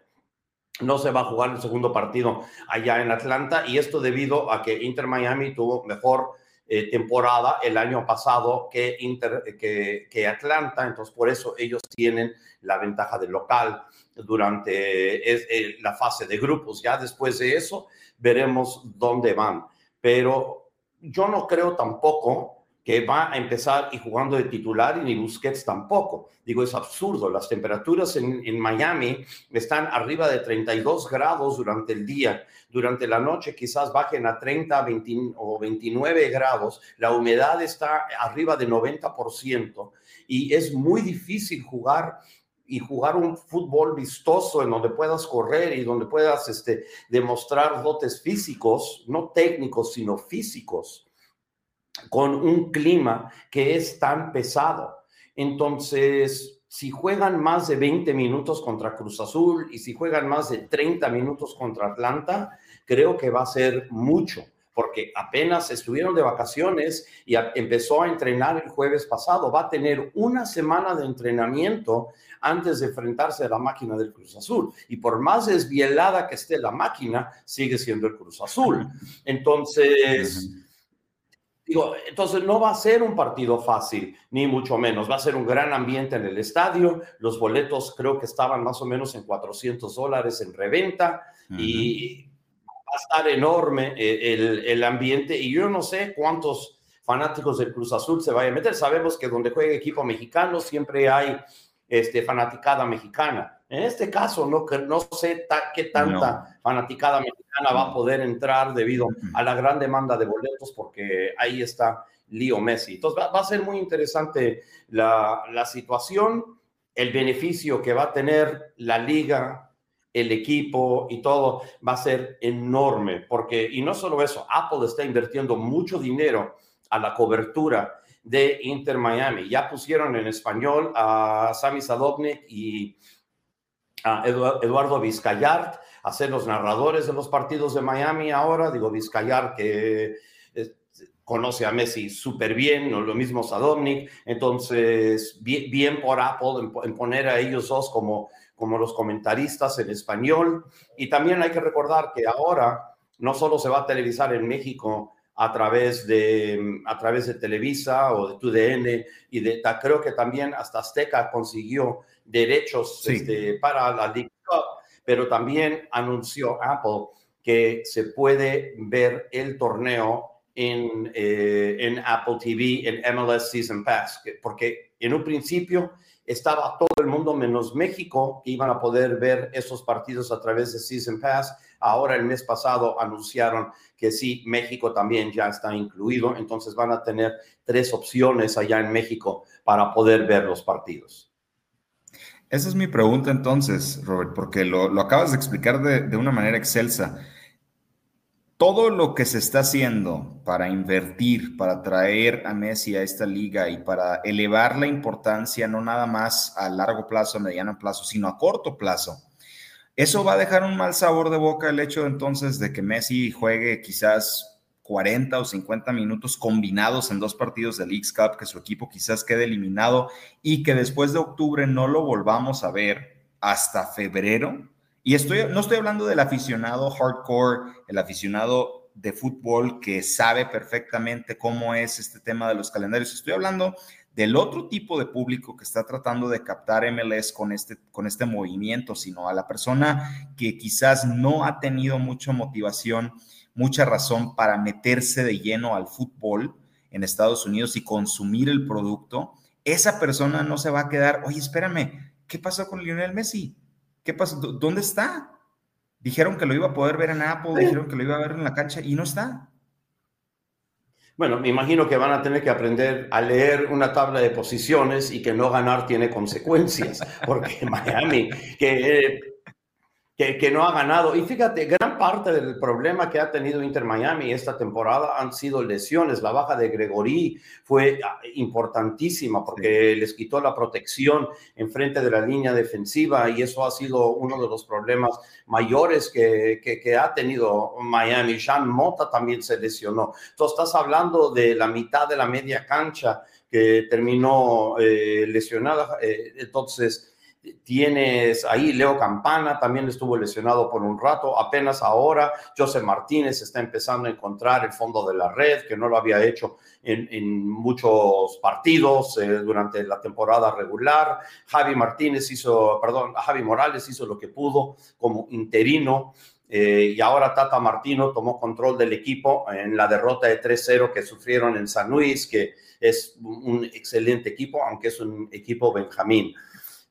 No se va a jugar el segundo partido allá en Atlanta y esto debido a que Inter Miami tuvo mejor eh, temporada el año pasado que, Inter, que, que, Atlanta, entonces por eso ellos tienen la ventaja del local durante eh, la fase de grupos. Ya después de eso veremos dónde van, pero yo no creo tampoco que va a empezar y jugando de titular y ni Busquets tampoco. Digo, es absurdo. Las temperaturas en, Miami están arriba de 32 grados durante el día. Durante la noche quizás bajen a 30 20, o 29 grados. La humedad está arriba de 90% y es muy difícil jugar y jugar un fútbol vistoso en donde puedas correr y donde puedas este, demostrar dotes físicos, no técnicos, sino físicos con un clima que es tan pesado. Entonces, si juegan más de 20 minutos contra Cruz Azul y si juegan más de 30 minutos contra Atlanta, creo que va a ser mucho, porque apenas estuvieron de vacaciones y empezó a entrenar el jueves pasado. Va a tener una semana de entrenamiento antes de enfrentarse a la máquina del Cruz Azul. Y por más desvielada que esté la máquina, sigue siendo el Cruz Azul. Entonces... Digo, entonces no va a ser un partido fácil, ni mucho menos. Va a ser un gran ambiente en el estadio. Los boletos creo que estaban más o menos en 400 dólares en reventa y va a estar enorme eh, el, el, ambiente. Y yo no sé cuántos fanáticos del Cruz Azul se vayan a meter. Sabemos que donde juega equipo mexicano siempre hay este, fanaticada mexicana. En este caso, no, no sé qué tanta fanaticada mexicana va a poder entrar debido a la gran demanda de boletos, porque ahí está Leo Messi. Entonces, va, a ser muy interesante la, la situación, el beneficio que va a tener la liga, el equipo y todo va a ser enorme, porque, y no solo eso, Apple está invirtiendo mucho dinero a la cobertura de Inter Miami. Ya pusieron en español a Sami Sadovnik y a Eduardo Vizcayart a ser los narradores de los partidos de Miami ahora. Digo, Vizcayart que conoce a Messi súper bien, ¿no? lo mismo Sadovnik. Entonces, bien, por Apple en, poner a ellos dos como, como los comentaristas en español. Y también hay que recordar que ahora no solo se va a televisar en México a través de, a través de Televisa o de TUDN y de, creo que también hasta Azteca consiguió derechos este, para la League Cup, pero también anunció Apple que se puede ver el torneo en, eh, en Apple TV, en MLS Season Pass, porque en un principio estaba todo el mundo menos México que iban a poder ver esos partidos a través de Season Pass. Ahora el mes pasado anunciaron que sí, México también ya está incluido, entonces van a tener tres opciones allá en México para poder ver los partidos. Esa es mi pregunta entonces, Robert, porque lo, acabas de explicar de, de una manera excelsa todo lo que se está haciendo para invertir, para traer a Messi a esta liga y para elevar la importancia no nada más a largo plazo, a mediano plazo, sino a corto plazo, eso va a dejar un mal sabor de boca el hecho entonces de que Messi juegue quizás 40 o 50 minutos combinados en dos partidos de League Cup, que su equipo quizás quede eliminado y que después de octubre no lo volvamos a ver hasta febrero y estoy, no estoy hablando del aficionado hardcore, el aficionado de fútbol que sabe perfectamente cómo es este tema de los calendarios. Estoy hablando del otro tipo de público que está tratando de captar MLS con este, con este movimiento, sino a la persona que quizás no ha tenido mucha motivación, mucha razón para meterse de lleno al fútbol en Estados Unidos y consumir el producto. Esa persona no se va a quedar, oye, espérame, ¿qué pasó con Lionel Messi? ¿Qué pasó? ¿Dónde está? Dijeron que lo iba a poder ver en Apple, dijeron que lo iba a ver en la cancha y no está. Bueno, me imagino que van a tener que aprender a leer una tabla de posiciones y que no ganar tiene consecuencias, porque Miami, que que, no ha ganado. Y fíjate, gran parte del problema que ha tenido Inter Miami esta temporada han sido lesiones. La baja de Gregory fue ah, importantísima porque les quitó la protección en frente de la línea defensiva y eso ha sido uno de los problemas mayores que, que, ha tenido Miami. Sean Mota también se lesionó. Tú estás hablando de la mitad de la media cancha que terminó eh, lesionada. Eh, entonces, Tienes ahí Leo Campana, también estuvo lesionado por un rato. Apenas ahora José Martínez está empezando a encontrar el fondo de la red, que no lo había hecho en, muchos partidos eh, durante la temporada regular. Javi Martínez hizo, perdón, Javi Morales hizo lo que pudo como interino. Eh, y ahora Tata Martino tomó control del equipo en la derrota de 3-0 que sufrieron en San Luis, que es un excelente equipo, aunque es un equipo Benjamín.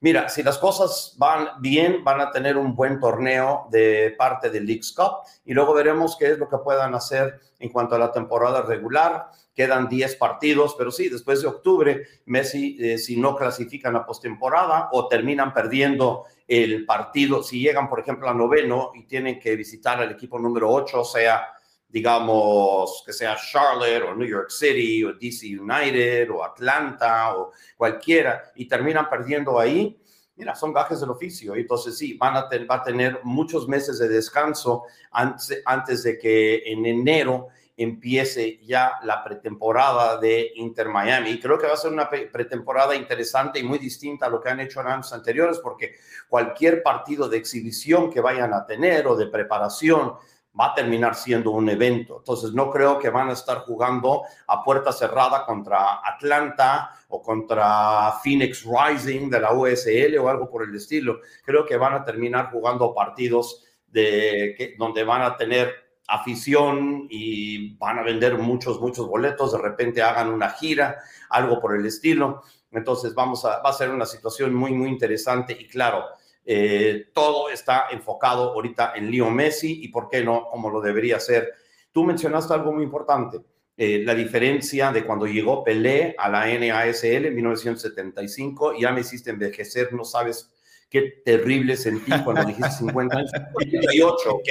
Mira, si las cosas van bien, van a tener un buen torneo de parte del Leagues Cup y luego veremos qué es lo que puedan hacer en cuanto a la temporada regular. Quedan 10 partidos, pero sí, después de octubre, Messi, eh, si no clasifican a postemporada o terminan perdiendo el partido, si llegan, por ejemplo, a noveno y tienen que visitar al equipo número 8, o sea, digamos, que sea Charlotte o New York City o DC United o Atlanta o cualquiera, y terminan perdiendo ahí, mira, son gajes del oficio. Entonces sí, van a va a tener muchos meses de descanso antes, antes de que en enero empiece ya la pretemporada de Inter Miami. Y creo que va a ser una pretemporada interesante y muy distinta a lo que han hecho en años anteriores, porque cualquier partido de exhibición que vayan a tener o de preparación, va a terminar siendo un evento. Entonces, no creo que van a estar jugando a puerta cerrada contra Atlanta o contra Phoenix Rising de la USL o algo por el estilo. Creo que van a terminar jugando partidos de, que, donde van a tener afición y van a vender muchos, muchos boletos. De repente hagan una gira, algo por el estilo. Entonces, vamos a, va a ser una situación muy, muy interesante y claro eh, todo está enfocado ahorita en Leo Messi y por qué no, como lo debería ser. Tú mencionaste algo muy importante, eh, la diferencia de cuando llegó Pelé a la NASL en 1975, ya me hiciste envejecer, no sabes qué terrible sentí cuando dijiste 50 años, 48, ¿ok?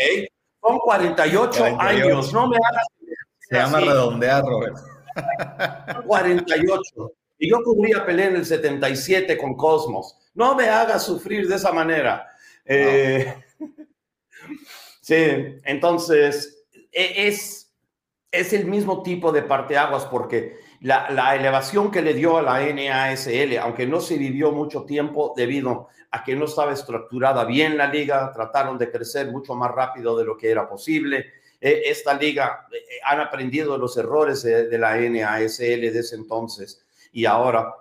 Son 48, años, no me hagas... Se llama redondear, Robert. 48. Y yo cubría Pelé en el 77 con Cosmos. No me hagas sufrir de esa manera. Eh, sí, entonces e, es, es el mismo tipo de parteaguas porque la, la, elevación que le dio a la NASL, aunque no se vivió mucho tiempo debido a que no estaba estructurada bien la liga, trataron de crecer mucho más rápido de lo que era posible. E, esta liga eh, han aprendido los errores de, de la NASL de ese entonces y ahora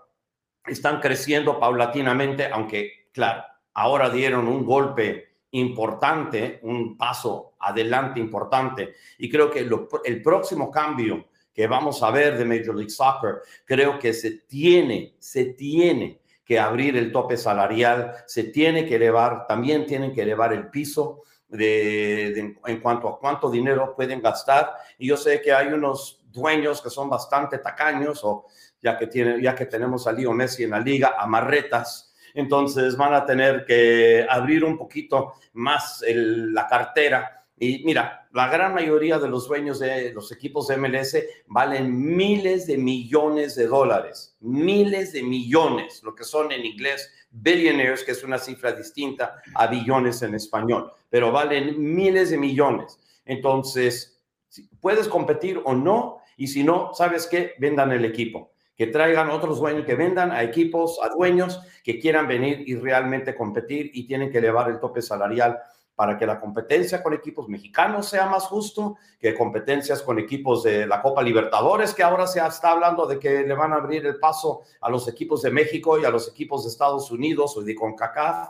están creciendo paulatinamente, aunque, claro, ahora dieron un golpe importante, un paso adelante importante. Y creo que el próximo cambio que vamos a ver de Major League Soccer, creo que se tiene, se tiene que abrir el tope salarial, se tiene que elevar, también tienen que elevar el piso de, en cuanto a cuánto dinero pueden gastar. Y yo sé que hay unos dueños que son bastante tacaños o ya que, tiene, ya que tenemos a Leo Messi en la liga, amarretas, entonces van a tener que abrir un poquito más la cartera. Y mira, la gran mayoría de los dueños de los equipos de MLS valen miles de millones de dólares, miles de millones, lo que son en inglés billionaires, que es una cifra distinta a billones en español, pero valen miles de millones. Entonces, puedes competir o no, y si no, ¿sabes qué? Vendan el equipo que traigan otros dueños, que vendan a equipos, a dueños que quieran venir y realmente competir y tienen que elevar el tope salarial para que la competencia con equipos mexicanos sea más justo, que competencias con equipos de la Copa Libertadores, que ahora se está hablando de que le van a abrir el paso a los equipos de México y a los equipos de Estados Unidos o de CONCACAF,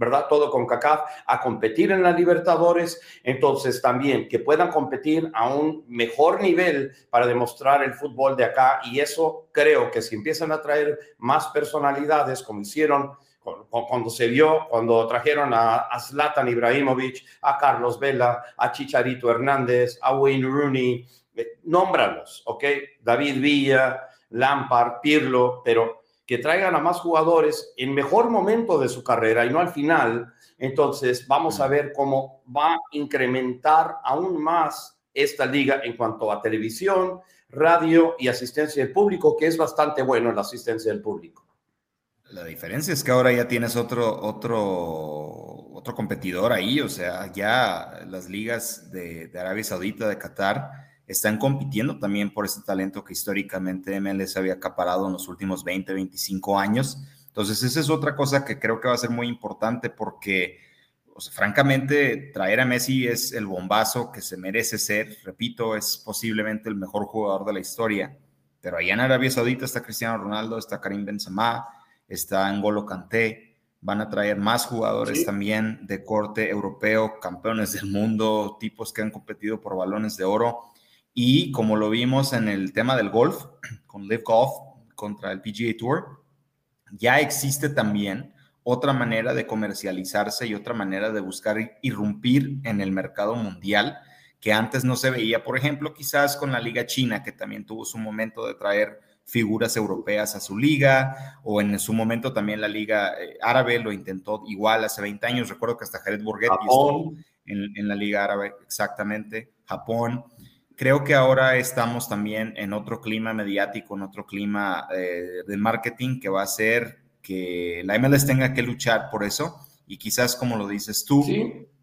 ¿verdad? Todo CONCACAF, a competir en la Libertadores, entonces también que puedan competir a un mejor nivel para demostrar el fútbol de acá y eso creo que si empiezan a traer más personalidades como hicieron cuando se vio, cuando trajeron a, Zlatan Ibrahimovic, a Carlos Vela, a Chicharito Hernández, a Wayne Rooney, eh, nómbralos, ¿ok? David Villa, Lampard, Pirlo, pero que traigan a más jugadores en mejor momento de su carrera y no al final, entonces vamos a ver cómo va a incrementar aún más esta liga en cuanto a televisión, radio y asistencia del público, que es bastante bueno la asistencia del público. La diferencia es que ahora ya tienes otro, otro, otro competidor ahí, o sea, ya las ligas de, Arabia Saudita, de Qatar, están compitiendo también por ese talento que históricamente MLS había acaparado en los últimos 20, 25 años. Entonces, esa es otra cosa que creo que va a ser muy importante porque, francamente, traer a Messi es el bombazo que se merece ser. Repito, es posiblemente el mejor jugador de la historia. Pero allá en Arabia Saudita está Cristiano Ronaldo, está Karim Benzema, está Angolo Kanté, van a traer más jugadores también de corte europeo, campeones del mundo, tipos que han competido por balones de oro. Y como lo vimos en el tema del golf, con Live Golf contra el PGA Tour, ya existe también otra manera de comercializarse y otra manera de buscar irrumpir en el mercado mundial que antes no se veía. Por ejemplo, quizás con la Liga China, que también tuvo su momento de traer figuras europeas a su liga, o en su momento también la liga eh, árabe lo intentó igual hace 20 años, recuerdo que hasta Jared Borghetti estuvo en, la liga árabe, exactamente, Japón. Creo que ahora estamos también en otro clima mediático, en otro clima eh, de marketing que va a hacer que la MLS tenga que luchar por eso. Y quizás como lo dices tú,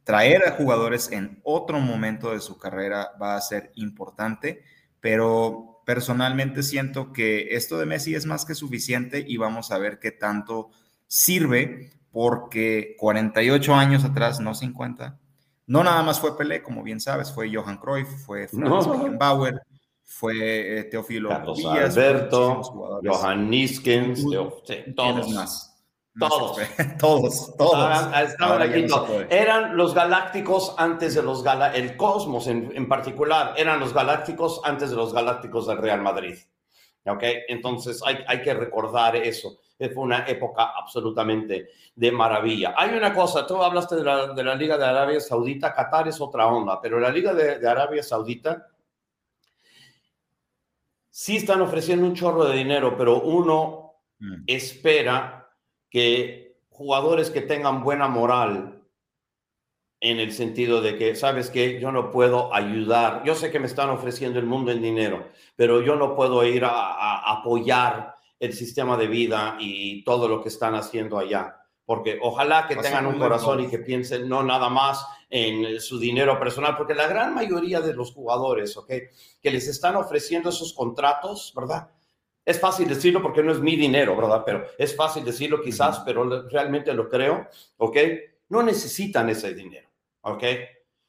traer a jugadores en otro momento de su carrera va a ser importante, pero personalmente siento que esto de Messi es más que suficiente y vamos a ver qué tanto sirve porque 48 años atrás, no 50, no nada más fue Pelé, como bien sabes, fue Johan Cruyff, fue Franz Beckenbauer, fue eh, Teófilo Carlos Alberto, Johan Niskens, todos. más. Todos. todos, todos. Estaban, aquí Eran los galácticos antes de los galácticos, el cosmos en, particular, eran los galácticos antes de los galácticos del Real Madrid. ¿Ok? Entonces hay, hay que recordar eso. Fue una época absolutamente de maravilla. Hay una cosa, tú hablaste de la, de la Liga de Arabia Saudita, Qatar es otra onda, pero la Liga de, de Arabia Saudita sí están ofreciendo un chorro de dinero, pero uno mm. espera que jugadores que tengan buena moral en el sentido de que, sabes que yo no puedo ayudar, yo sé que me están ofreciendo el mundo en dinero, pero yo no puedo ir a, apoyar el sistema de vida y todo lo que están haciendo allá, porque ojalá que tengan un corazón y que piensen no nada más en su dinero personal, porque la gran mayoría de los jugadores, ¿ok? Que les están ofreciendo esos contratos, ¿verdad? Es fácil decirlo porque no es mi dinero, ¿verdad? Pero es fácil decirlo quizás, pero realmente lo creo, ¿ok? No necesitan ese dinero, ¿ok?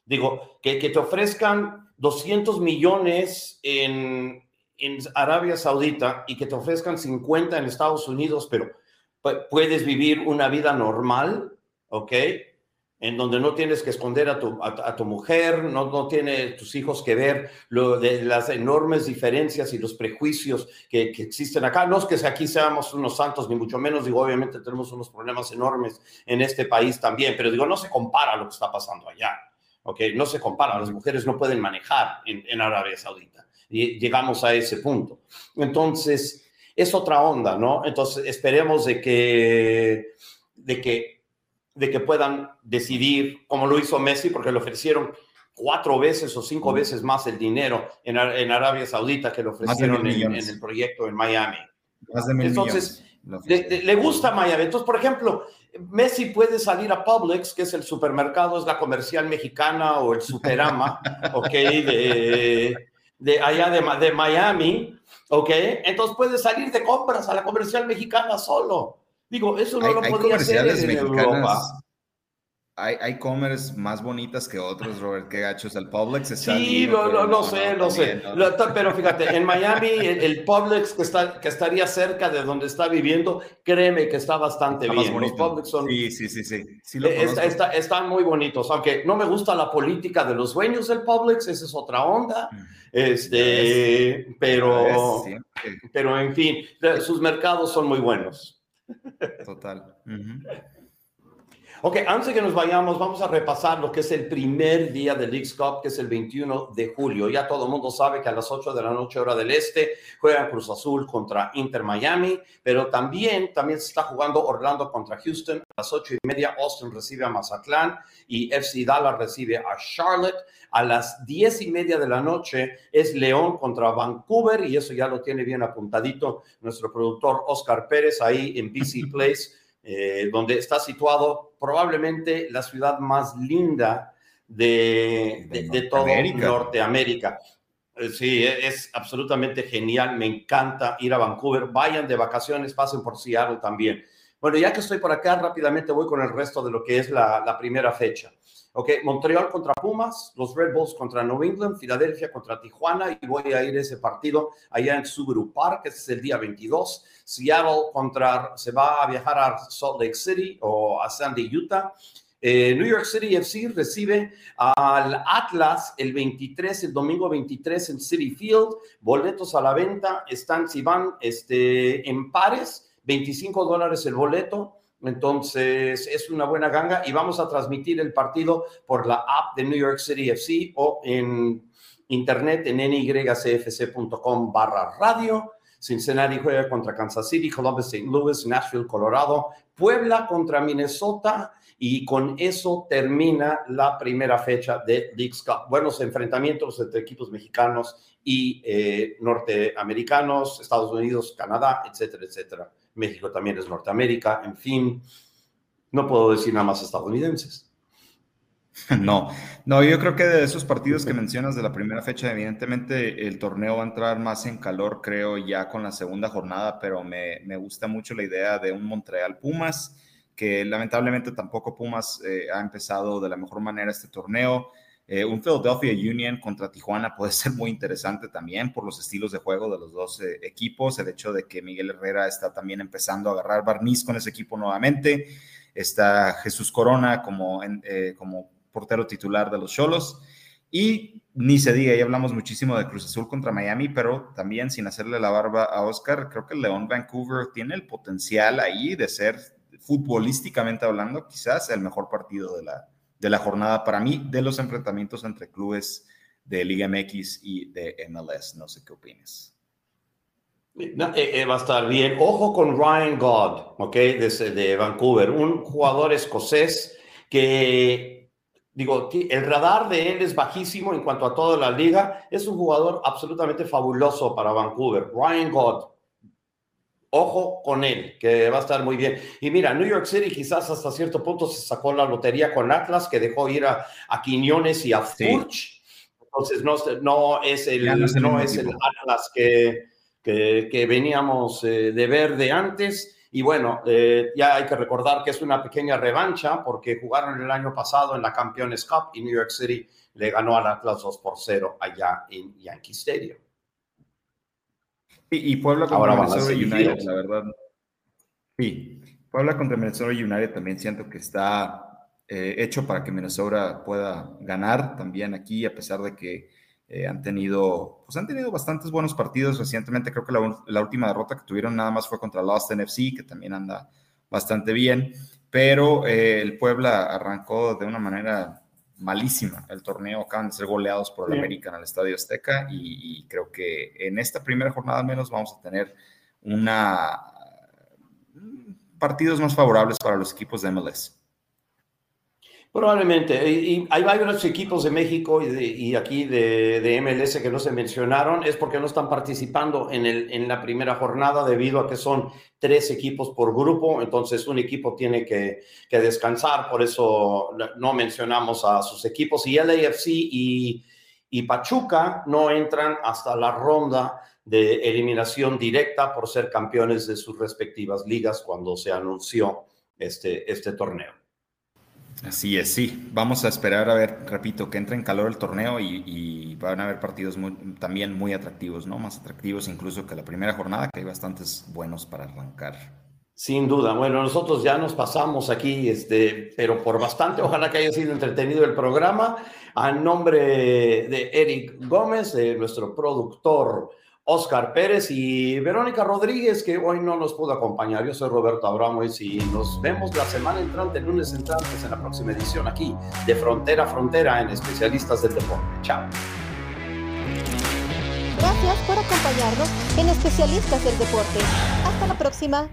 Digo, que, que te ofrezcan 200 millones en, en Arabia Saudita y que te ofrezcan 50 en Estados Unidos, pero puedes vivir una vida normal, ¿ok? En donde no tienes que esconder a tu, a, tu mujer, no, no tiene tus hijos que ver lo de las enormes diferencias y los prejuicios que, que, existen acá. No es que aquí seamos unos santos, ni mucho menos, digo, obviamente tenemos unos problemas enormes en este país también, pero digo, no se compara lo que está pasando allá, ¿ok? No se compara, las mujeres no pueden manejar en, en Arabia Saudita y llegamos a ese punto. Entonces, es otra onda, ¿no? Entonces, esperemos de que, de que de que puedan decidir, como lo hizo Messi, porque le ofrecieron cuatro veces o cinco veces más el dinero en, Arabia Saudita que le ofrecieron en, el proyecto en Miami. Más de mil Entonces, le, gusta Miami. Entonces, por ejemplo, Messi puede salir a Publix, que es el supermercado, es la comercial mexicana o el Superama, ¿ok? De, de allá de, de Miami, ¿ok? Entonces puede salir de compras a la comercial mexicana solo. Digo, eso no lo podría hacer en Europa hay, hay commerce más bonitas que otros, Robert, que gachos. El Publix está. Sí, lo, lo, sé, lo sé. pero fíjate, en Miami, el, Publix que, está, que estaría cerca de donde está viviendo, créeme que está bastante bien. Los Publix son. Sí, sí, sí. sí. están muy bonitos. Aunque no me gusta la política de los dueños del Publix, esa es otra onda. Este, pero, pero en fin, sus mercados son muy buenos. Total. Ok, antes de que nos vayamos, vamos a repasar lo que es el primer día del Leagues Cup, que es el 21 de julio. Ya todo el mundo sabe que a las 8 de la noche, hora del este, juega Cruz Azul contra Inter Miami, pero también, también se está jugando Orlando contra Houston. A las 8 y media, Austin recibe a Mazatlán y FC Dallas recibe a Charlotte. A las 10 y media de la noche es León contra Vancouver y eso ya lo tiene bien apuntadito nuestro productor Oscar Pérez ahí en BC Place. Eh, donde está situado probablemente la ciudad más linda de, de, todo Norteamérica. Eh, sí, e, es absolutamente genial, me encanta ir a Vancouver. Vayan de vacaciones, pasen por Seattle también. Bueno, ya que estoy por acá, rápidamente voy con el resto de lo que es la, la primera fecha. Ok, Montreal contra Pumas, los Red Bulls contra New England, Filadelfia contra Tijuana y voy a ir ese partido allá en Subaru Park, ese es el día 22. Seattle contra, se va a viajar a Salt Lake City o a Sandy, Utah. Eh, New York City FC recibe al Atlas el 23, el domingo 23 en City Field. Boletos a la venta están, si van este, en pares, 25 dólares el boleto. Entonces, es una buena ganga y vamos a transmitir el partido por la app de New York City FC o en internet en nycfc.com barra radio. Cincinnati juega contra Kansas City, Columbus, St. Louis, Nashville, Colorado, Puebla contra Minnesota y con eso termina la primera fecha de Leagues Cup. Buenos enfrentamientos entre equipos mexicanos y eh, norteamericanos, Estados Unidos, Canadá, etcétera, etcétera. México también es Norteamérica, en fin, no puedo decir nada más estadounidenses. No, no, yo creo que de esos partidos que mencionas de la primera fecha, evidentemente el torneo va a entrar más en calor, creo, ya con la segunda jornada, pero me, me gusta mucho la idea de un Montreal Pumas, que lamentablemente tampoco Pumas eh, ha empezado de la mejor manera este torneo. Eh, un Philadelphia Union contra Tijuana puede ser muy interesante también por los estilos de juego de los dos eh, equipos, el hecho de que Miguel Herrera está también empezando a agarrar barniz con ese equipo nuevamente, está Jesús Corona como, eh, como portero titular de los Cholos. Y ni se diga, ya hablamos muchísimo de Cruz Azul contra Miami, pero también sin hacerle la barba a Oscar, creo que León Vancouver tiene el potencial ahí de ser futbolísticamente hablando quizás el mejor partido de la, de la jornada para mí de los enfrentamientos entre clubes de Liga MX y de MLS. No sé qué opinas. Eh, eh, va a estar bien. Ojo con Ryan God, ¿ok? Desde de Vancouver, un jugador escocés que, digo, el radar de él es bajísimo en cuanto a toda la liga. Es un jugador absolutamente fabuloso para Vancouver. Ryan God, Ojo con él, que va a estar muy bien. Y mira, New York City quizás hasta cierto punto se sacó la lotería con Atlas, que dejó ir a, Quiñones y a Furch. Entonces no, no, es el, no, es el Atlas que, que, veníamos eh, de ver de antes. Y bueno, eh, ya hay que recordar que es una pequeña revancha porque jugaron el año pasado en la Campeones Cup y New York City le ganó al Atlas 2 por 0 allá en Yankee Stadium. Y, Puebla contra Minnesota United, la verdad. Sí, Puebla contra Minnesota United también siento que está eh, hecho para que Minnesota pueda ganar también aquí, a pesar de que eh, han tenido, pues han tenido bastantes buenos partidos recientemente. Creo que la, última derrota que tuvieron nada más fue contra Lost NFC, que también anda bastante bien. Pero eh, el Puebla arrancó de una manera malísima el torneo. Acaban de ser goleados por el América en el Estadio Azteca y, creo que en esta primera jornada al menos vamos a tener una partidos más favorables para los equipos de MLS. Probablemente. Y, hay varios equipos de México y, aquí de, MLS que no se mencionaron, es porque no están participando en, el, la primera jornada debido a que son tres equipos por grupo, entonces un equipo tiene que, descansar, por eso no mencionamos a sus equipos. Y LAFC y, y Pachuca no entran hasta la ronda de eliminación directa por ser campeones de sus respectivas ligas cuando se anunció este, este torneo. Así es, sí. Vamos a esperar a ver, repito, que entre en calor el torneo y, van a haber partidos también muy atractivos, ¿no? Más atractivos incluso que la primera jornada, que hay bastantes buenos para arrancar. Sin duda. Bueno, nosotros ya nos pasamos aquí, este, pero por bastante. Ojalá que haya sido entretenido el programa. A nombre de Eric Gómez, de nuestro productor Oscar Pérez y Verónica Rodríguez, que hoy no nos pudo acompañar. Yo soy Roberto Abramovic y nos vemos la semana entrante, el lunes entrante, en la próxima edición aquí de Frontera a Frontera en Especialistas del Deporte. Chao. Gracias por acompañarnos en Especialistas del Deporte. Hasta la próxima.